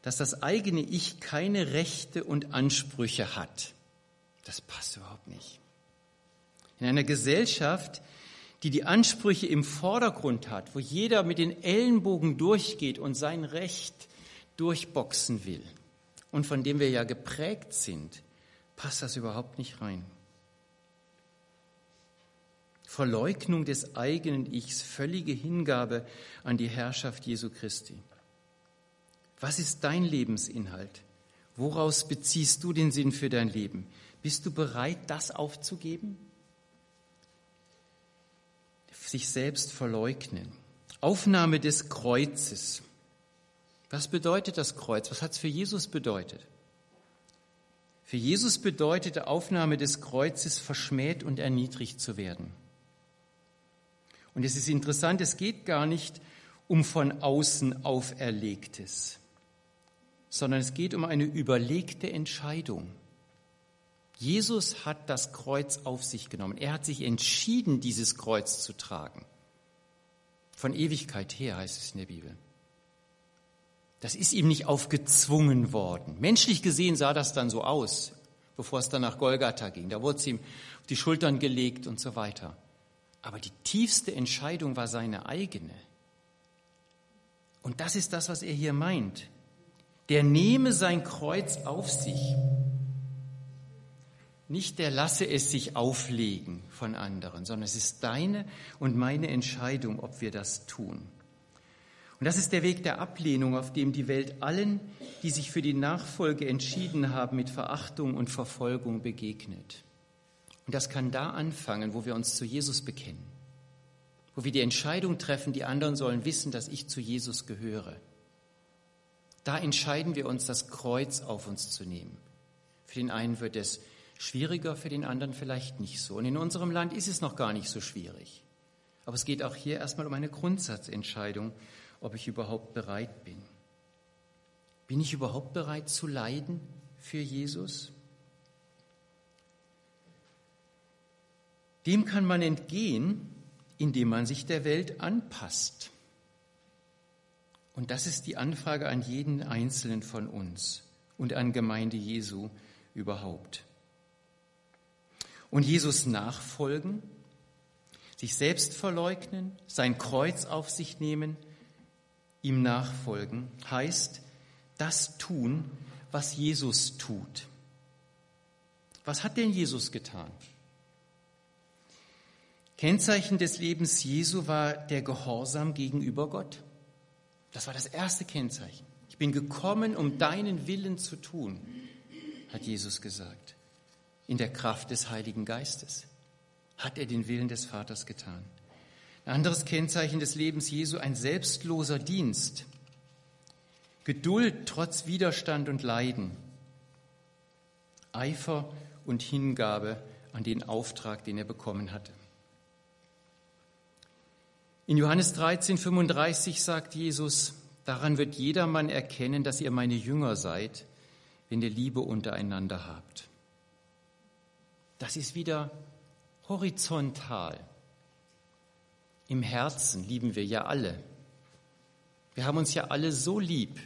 Dass das eigene Ich keine Rechte und Ansprüche hat, das passt überhaupt nicht. In einer Gesellschaft, die die Ansprüche im Vordergrund hat, wo jeder mit den Ellenbogen durchgeht und sein Recht durchboxen will und von dem wir ja geprägt sind, passt das überhaupt nicht rein. Verleugnung des eigenen Ichs, völlige Hingabe an die Herrschaft Jesu Christi. Was ist dein Lebensinhalt? Woraus beziehst du den Sinn für dein Leben? Bist du bereit, das aufzugeben? Sich selbst verleugnen. Aufnahme des Kreuzes. Was bedeutet das Kreuz? Was hat es für Jesus bedeutet? Für Jesus bedeutete Aufnahme des Kreuzes, verschmäht und erniedrigt zu werden. Und es ist interessant, es geht gar nicht um von außen auferlegtes, sondern es geht um eine überlegte Entscheidung. Jesus hat das Kreuz auf sich genommen. Er hat sich entschieden, dieses Kreuz zu tragen. Von Ewigkeit her heißt es in der Bibel. Das ist ihm nicht aufgezwungen worden. Menschlich gesehen sah das dann so aus, bevor es dann nach Golgatha ging. Da wurde es ihm auf die Schultern gelegt und so weiter. Aber die tiefste Entscheidung war seine eigene. Und das ist das, was er hier meint. Der nehme sein Kreuz auf sich. Nicht der lasse es sich auflegen von anderen, sondern es ist deine und meine Entscheidung, ob wir das tun. Und das ist der Weg der Ablehnung, auf dem die Welt allen, die sich für die Nachfolge entschieden haben, mit Verachtung und Verfolgung begegnet. Und das kann da anfangen, wo wir uns zu Jesus bekennen, wo wir die Entscheidung treffen, die anderen sollen wissen, dass ich zu Jesus gehöre. Da entscheiden wir uns, das Kreuz auf uns zu nehmen. Für den einen wird es Schwieriger für den anderen vielleicht nicht so. Und in unserem Land ist es noch gar nicht so schwierig. Aber es geht auch hier erstmal um eine Grundsatzentscheidung, ob ich überhaupt bereit bin. Bin ich überhaupt bereit zu leiden für Jesus? Dem kann man entgehen, indem man sich der Welt anpasst. Und das ist die Anfrage an jeden Einzelnen von uns und an Gemeinde Jesu überhaupt und Jesus nachfolgen, sich selbst verleugnen, sein Kreuz auf sich nehmen, ihm nachfolgen, heißt das tun, was Jesus tut. Was hat denn Jesus getan? Kennzeichen des Lebens Jesu war der Gehorsam gegenüber Gott. Das war das erste Kennzeichen. Ich bin gekommen, um deinen Willen zu tun, hat Jesus gesagt in der Kraft des Heiligen Geistes hat er den Willen des Vaters getan. Ein anderes Kennzeichen des Lebens Jesu, ein selbstloser Dienst. Geduld trotz Widerstand und Leiden. Eifer und Hingabe an den Auftrag, den er bekommen hatte. In Johannes 13, 35 sagt Jesus, daran wird jedermann erkennen, dass ihr meine Jünger seid, wenn ihr Liebe untereinander habt. Das ist wieder horizontal. Im Herzen lieben wir ja alle. Wir haben uns ja alle so lieb.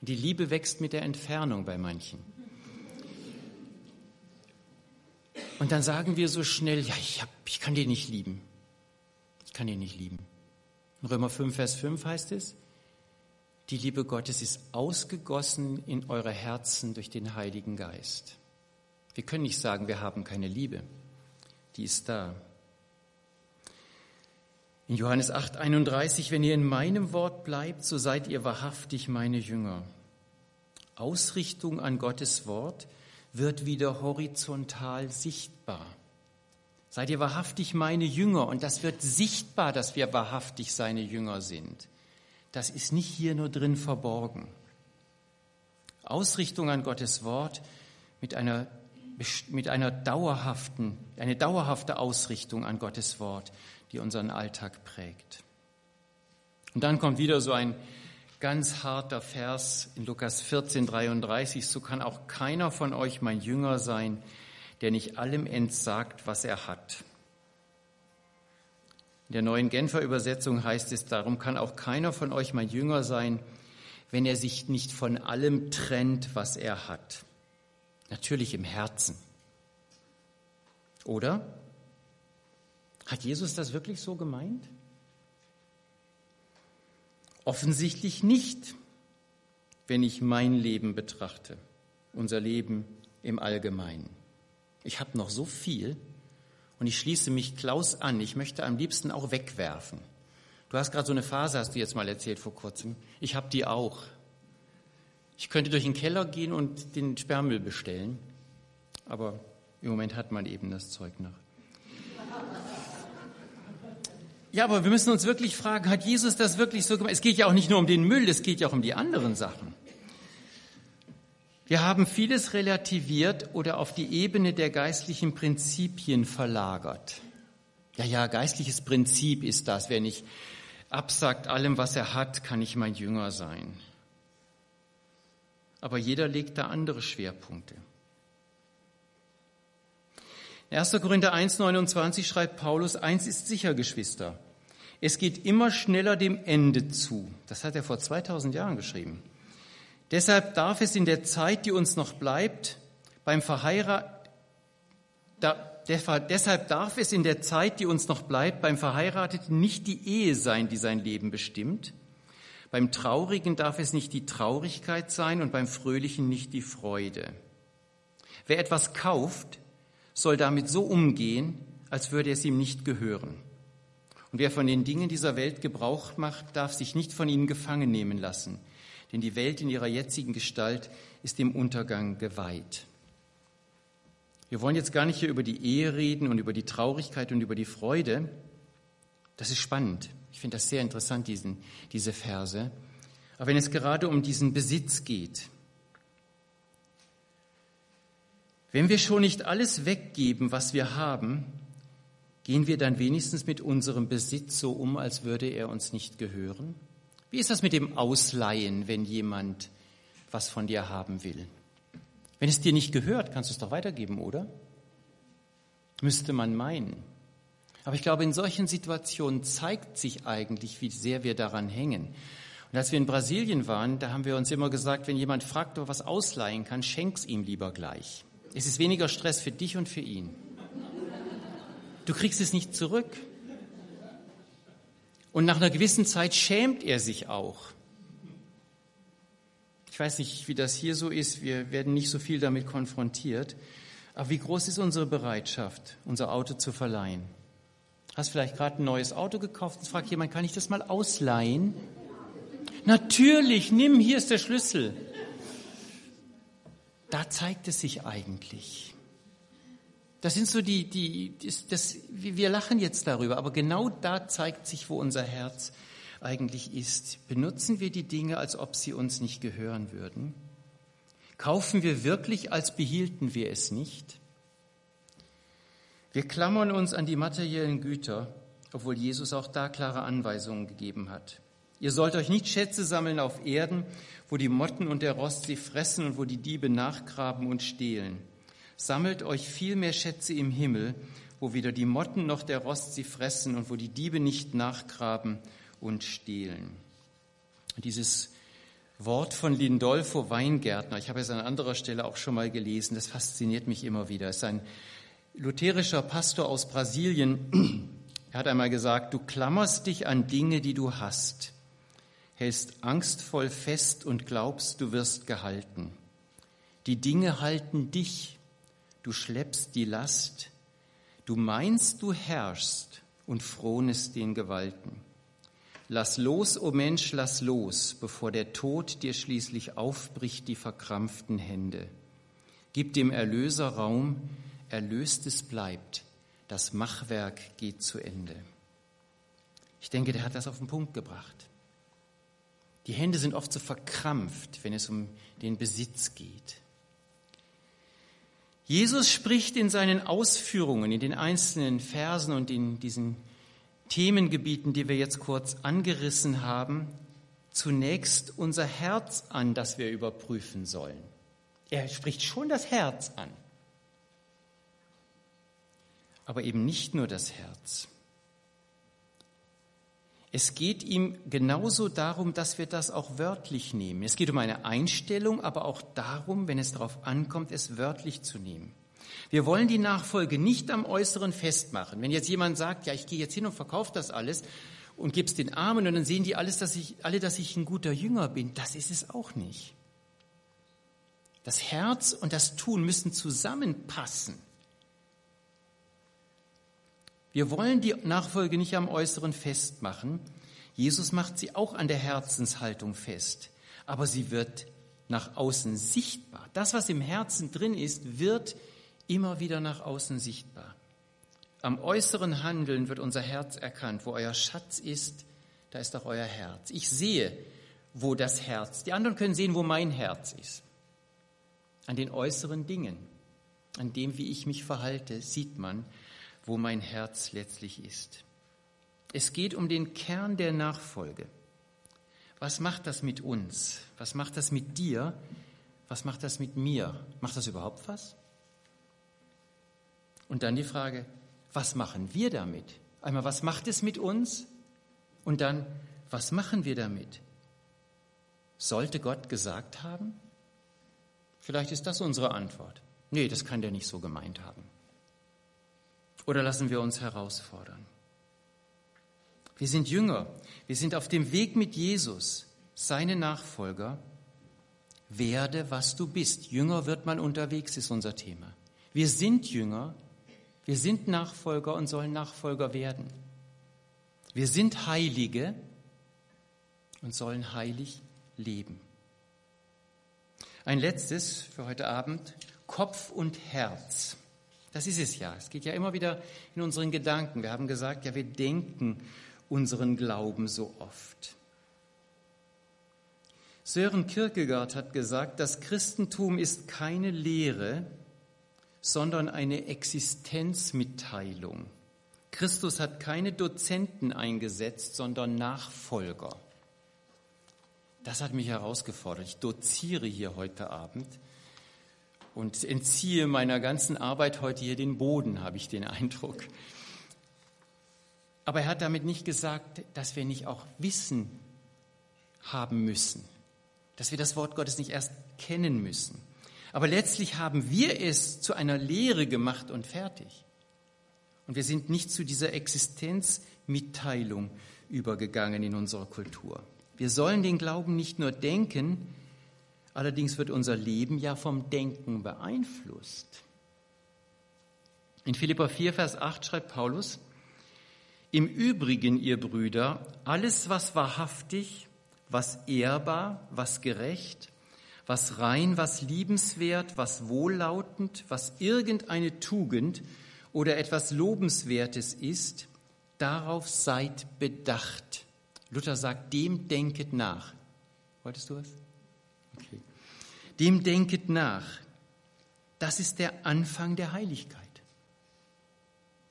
Die Liebe wächst mit der Entfernung bei manchen. Und dann sagen wir so schnell, ja, ich, hab, ich kann den nicht lieben. Ich kann den nicht lieben. In Römer 5, Vers 5 heißt es, die Liebe Gottes ist ausgegossen in eure Herzen durch den Heiligen Geist. Wir können nicht sagen, wir haben keine Liebe. Die ist da. In Johannes 8, 31, wenn ihr in meinem Wort bleibt, so seid ihr wahrhaftig meine Jünger. Ausrichtung an Gottes Wort wird wieder horizontal sichtbar. Seid ihr wahrhaftig meine Jünger und das wird sichtbar, dass wir wahrhaftig seine Jünger sind. Das ist nicht hier nur drin verborgen. Ausrichtung an Gottes Wort mit einer mit einer dauerhaften, eine dauerhafte Ausrichtung an Gottes Wort, die unseren Alltag prägt. Und dann kommt wieder so ein ganz harter Vers in Lukas 14, 33. So kann auch keiner von euch mein Jünger sein, der nicht allem entsagt, was er hat. In der neuen Genfer Übersetzung heißt es, darum kann auch keiner von euch mein Jünger sein, wenn er sich nicht von allem trennt, was er hat. Natürlich im Herzen. Oder? Hat Jesus das wirklich so gemeint? Offensichtlich nicht, wenn ich mein Leben betrachte, unser Leben im Allgemeinen. Ich habe noch so viel und ich schließe mich Klaus an. Ich möchte am liebsten auch wegwerfen. Du hast gerade so eine Phase, hast du jetzt mal erzählt vor kurzem. Ich habe die auch. Ich könnte durch den Keller gehen und den Sperrmüll bestellen, aber im Moment hat man eben das Zeug noch. Ja, aber wir müssen uns wirklich fragen, hat Jesus das wirklich so gemacht? Es geht ja auch nicht nur um den Müll, es geht ja auch um die anderen Sachen. Wir haben vieles relativiert oder auf die Ebene der geistlichen Prinzipien verlagert. Ja, ja, geistliches Prinzip ist das. Wer nicht absagt allem, was er hat, kann nicht mein Jünger sein. Aber jeder legt da andere Schwerpunkte. 1. Korinther 1,29 schreibt Paulus, eins ist sicher, Geschwister. Es geht immer schneller dem Ende zu. Das hat er vor 2000 Jahren geschrieben. Deshalb darf es in der Zeit, die uns noch bleibt, beim Verheirat, da, deshalb darf es in der Zeit, die uns noch bleibt, beim Verheirateten nicht die Ehe sein, die sein Leben bestimmt. Beim Traurigen darf es nicht die Traurigkeit sein und beim Fröhlichen nicht die Freude. Wer etwas kauft, soll damit so umgehen, als würde es ihm nicht gehören. Und wer von den Dingen dieser Welt Gebrauch macht, darf sich nicht von ihnen gefangen nehmen lassen, denn die Welt in ihrer jetzigen Gestalt ist dem Untergang geweiht. Wir wollen jetzt gar nicht hier über die Ehe reden und über die Traurigkeit und über die Freude. Das ist spannend. Ich finde das sehr interessant, diesen, diese Verse. Aber wenn es gerade um diesen Besitz geht, Wenn wir schon nicht alles weggeben, was wir haben, gehen wir dann wenigstens mit unserem Besitz so um, als würde er uns nicht gehören? Wie ist das mit dem Ausleihen, wenn jemand was von dir haben will? Wenn es dir nicht gehört, kannst du es doch weitergeben, oder? Müsste man meinen. Aber ich glaube, in solchen Situationen zeigt sich eigentlich, wie sehr wir daran hängen. Und als wir in Brasilien waren, da haben wir uns immer gesagt, wenn jemand fragt, ob er was ausleihen kann, schenk's ihm lieber gleich. Es ist weniger Stress für dich und für ihn. Du kriegst es nicht zurück. Und nach einer gewissen Zeit schämt er sich auch. Ich weiß nicht, wie das hier so ist. Wir werden nicht so viel damit konfrontiert. Aber wie groß ist unsere Bereitschaft, unser Auto zu verleihen? Hast vielleicht gerade ein neues Auto gekauft und fragt jemand, kann ich das mal ausleihen? Natürlich, nimm, hier ist der Schlüssel da zeigt es sich eigentlich. Das sind so die, die, das, das, wir lachen jetzt darüber, aber genau da zeigt sich, wo unser Herz eigentlich ist. Benutzen wir die Dinge, als ob sie uns nicht gehören würden? Kaufen wir wirklich, als behielten wir es nicht? Wir klammern uns an die materiellen Güter, obwohl Jesus auch da klare Anweisungen gegeben hat. Ihr sollt euch nicht Schätze sammeln auf Erden, wo die Motten und der Rost sie fressen und wo die Diebe nachgraben und stehlen. Sammelt euch viel mehr Schätze im Himmel, wo weder die Motten noch der Rost sie fressen und wo die Diebe nicht nachgraben und stehlen. Dieses Wort von Lindolfo Weingärtner, ich habe es an anderer Stelle auch schon mal gelesen, das fasziniert mich immer wieder. Es ist ein lutherischer Pastor aus Brasilien. [clears throat] Er hat einmal gesagt, du klammerst dich an Dinge, die du hast hältst angstvoll fest und glaubst, du wirst gehalten. Die Dinge halten dich, du schleppst die Last, du meinst, du herrschst und frohnest den Gewalten. Lass los, o oh Mensch, lass los, bevor der Tod dir schließlich aufbricht die verkrampften Hände. Gib dem Erlöser Raum, Erlöstes bleibt, das Machwerk geht zu Ende. Ich denke, der hat das auf den Punkt gebracht. Die Hände sind oft so verkrampft, wenn es um den Besitz geht. Jesus spricht in seinen Ausführungen, in den einzelnen Versen und in diesen Themengebieten, die wir jetzt kurz angerissen haben, zunächst unser Herz an, das wir überprüfen sollen. Er spricht schon das Herz an, aber eben nicht nur das Herz. Es geht ihm genauso darum, dass wir das auch wörtlich nehmen. Es geht um eine Einstellung, aber auch darum, wenn es darauf ankommt, es wörtlich zu nehmen. Wir wollen die Nachfolge nicht am Äußeren festmachen. Wenn jetzt jemand sagt, ja, ich gehe jetzt hin und verkaufe das alles und gebe es den Armen und dann sehen die alles, dass ich, alle, dass ich ein guter Jünger bin, das ist es auch nicht. Das Herz und das Tun müssen zusammenpassen. Wir wollen die Nachfolge nicht am Äußeren festmachen. Jesus macht sie auch an der Herzenshaltung fest. Aber sie wird nach außen sichtbar. Das, was im Herzen drin ist, wird immer wieder nach außen sichtbar. Am äußeren Handeln wird unser Herz erkannt. Wo euer Schatz ist, da ist auch euer Herz. Ich sehe, wo das Herz, die anderen können sehen, wo mein Herz ist. An den äußeren Dingen, an dem, wie ich mich verhalte, sieht man, wo mein Herz letztlich ist. Es geht um den Kern der Nachfolge. Was macht das mit uns? Was macht das mit dir? Was macht das mit mir? Macht das überhaupt was? Und dann die Frage, was machen wir damit? Einmal, was macht es mit uns? Und dann, was machen wir damit? Sollte Gott gesagt haben? Vielleicht ist das unsere Antwort. Nee, das kann der nicht so gemeint haben. Oder lassen wir uns herausfordern? Wir sind Jünger. Wir sind auf dem Weg mit Jesus, seine Nachfolger. Werde, was du bist. Jünger wird man unterwegs, ist unser Thema. Wir sind Jünger. Wir sind Nachfolger und sollen Nachfolger werden. Wir sind Heilige und sollen heilig leben. Ein letztes für heute Abend, Kopf und Herz. Das ist es ja. Es geht ja immer wieder in unseren Gedanken. Wir haben gesagt, ja, wir denken unseren Glauben so oft. Sören Kierkegaard hat gesagt, das Christentum ist keine Lehre, sondern eine Existenzmitteilung. Christus hat keine Dozenten eingesetzt, sondern Nachfolger. Das hat mich herausgefordert. Ich doziere hier heute Abend und entziehe meiner ganzen Arbeit heute hier den Boden, habe ich den Eindruck. Aber er hat damit nicht gesagt, dass wir nicht auch Wissen haben müssen, dass wir das Wort Gottes nicht erst kennen müssen. Aber letztlich haben wir es zu einer Lehre gemacht und fertig. Und wir sind nicht zu dieser Existenzmitteilung übergegangen in unserer Kultur. Wir sollen den Glauben nicht nur denken, Allerdings wird unser Leben ja vom Denken beeinflusst. In Philippa 4, Vers 8 schreibt Paulus, Im Übrigen, ihr Brüder, alles, was wahrhaftig, was ehrbar, was gerecht, was rein, was liebenswert, was wohllautend, was irgendeine Tugend oder etwas Lobenswertes ist, darauf seid bedacht. Luther sagt, dem denket nach. Wolltest du was? Dem denket nach. Das ist der Anfang der Heiligkeit.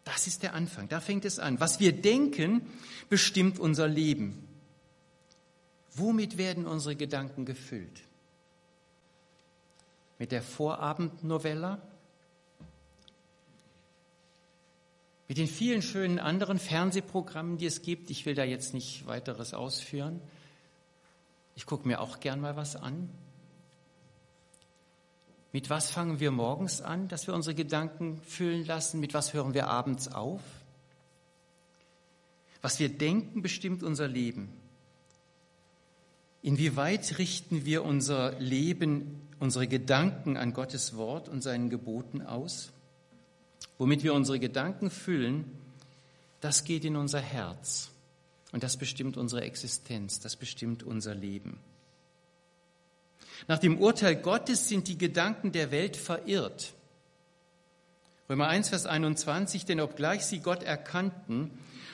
Das ist der Anfang, da fängt es an. Was wir denken, bestimmt unser Leben. Womit werden unsere Gedanken gefüllt? Mit der Vorabendnovella? Mit den vielen schönen anderen Fernsehprogrammen, die es gibt. Ich will da jetzt nicht weiteres ausführen. Ich gucke mir auch gern mal was an. Mit was fangen wir morgens an, dass wir unsere Gedanken füllen lassen? Mit was hören wir abends auf? Was wir denken, bestimmt unser Leben. Inwieweit richten wir unser Leben, unsere Gedanken an Gottes Wort und seinen Geboten aus? Womit wir unsere Gedanken füllen, das geht in unser Herz. Und das bestimmt unsere Existenz, das bestimmt unser Leben. Nach dem Urteil Gottes sind die Gedanken der Welt verirrt. Römer 1, Vers 21, denn obgleich sie Gott erkannten,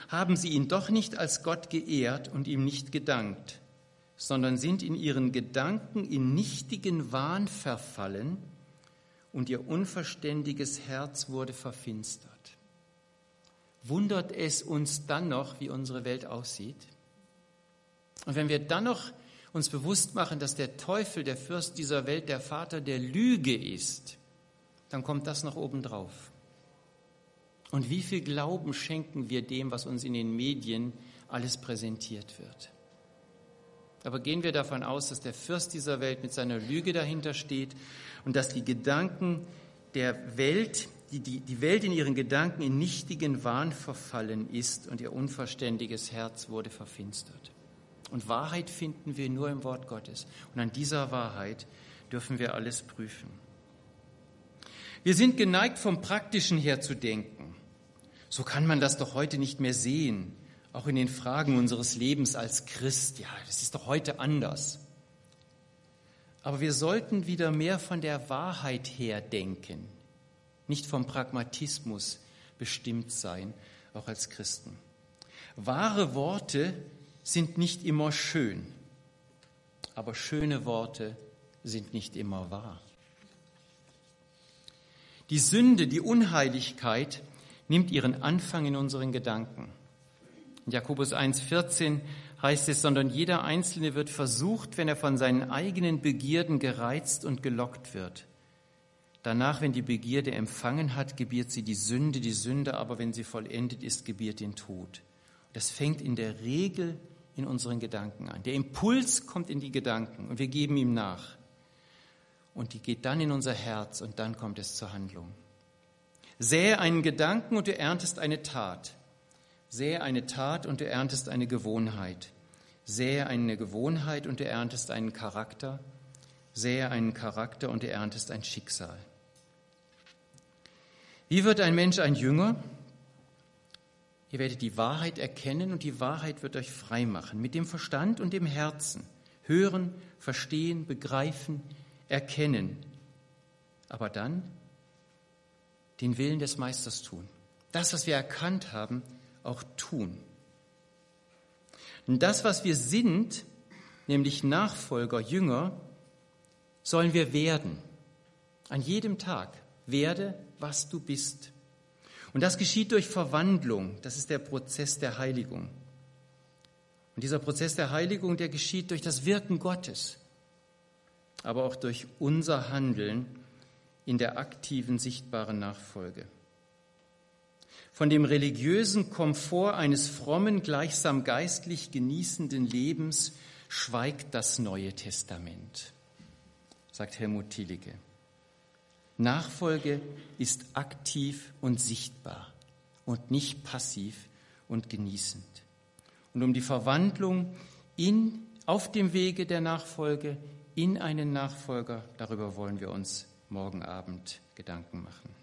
haben sie ihn doch nicht als Gott geehrt und ihm nicht gedankt, sondern sind in ihren Gedanken in nichtigen Wahn verfallen und ihr unverständiges Herz wurde verfinstert wundert es uns dann noch, wie unsere Welt aussieht? Und wenn wir dann noch uns bewusst machen, dass der Teufel, der Fürst dieser Welt, der Vater der Lüge ist, dann kommt das noch obendrauf. Und wie viel Glauben schenken wir dem, was uns in den Medien alles präsentiert wird? Aber gehen wir davon aus, dass der Fürst dieser Welt mit seiner Lüge dahinter steht und dass die Gedanken der Welt, die, die, die Welt in ihren Gedanken in nichtigen Wahn verfallen ist und ihr unverständiges Herz wurde verfinstert. Und Wahrheit finden wir nur im Wort Gottes. Und an dieser Wahrheit dürfen wir alles prüfen. Wir sind geneigt, vom Praktischen her zu denken. So kann man das doch heute nicht mehr sehen, auch in den Fragen unseres Lebens als Christ. Ja, das ist doch heute anders. Aber wir sollten wieder mehr von der Wahrheit her denken, nicht vom Pragmatismus bestimmt sein, auch als Christen. Wahre Worte sind nicht immer schön, aber schöne Worte sind nicht immer wahr. Die Sünde, die Unheiligkeit nimmt ihren Anfang in unseren Gedanken. In Jakobus 1,14 heißt es, sondern jeder Einzelne wird versucht, wenn er von seinen eigenen Begierden gereizt und gelockt wird. Danach, wenn die Begierde empfangen hat, gebiert sie die Sünde, die Sünde aber, wenn sie vollendet ist, gebiert den Tod. Das fängt in der Regel in unseren Gedanken an. Der Impuls kommt in die Gedanken und wir geben ihm nach. Und die geht dann in unser Herz und dann kommt es zur Handlung. Sähe einen Gedanken und du erntest eine Tat. Sähe eine Tat und du erntest eine Gewohnheit. Sähe eine Gewohnheit und du erntest einen Charakter. Sähe einen Charakter und du erntest ein Schicksal. Wie wird ein Mensch ein Jünger? Ihr werdet die Wahrheit erkennen und die Wahrheit wird euch frei machen. Mit dem Verstand und dem Herzen. Hören, verstehen, begreifen, erkennen. Aber dann den Willen des Meisters tun. Das, was wir erkannt haben, auch tun. Und das, was wir sind, nämlich Nachfolger, Jünger, sollen wir werden. An jedem Tag. Werde, was du bist. Und das geschieht durch Verwandlung. Das ist der Prozess der Heiligung. Und dieser Prozess der Heiligung, der geschieht durch das Wirken Gottes, aber auch durch unser Handeln in der aktiven, sichtbaren Nachfolge. Von dem religiösen Komfort eines frommen, gleichsam geistlich genießenden Lebens schweigt das Neue Testament, sagt Helmut Thielicke. Nachfolge ist aktiv und sichtbar und nicht passiv und genießend. Und um die Verwandlung in, auf dem Wege der Nachfolge in einen Nachfolger, darüber wollen wir uns morgen Abend Gedanken machen.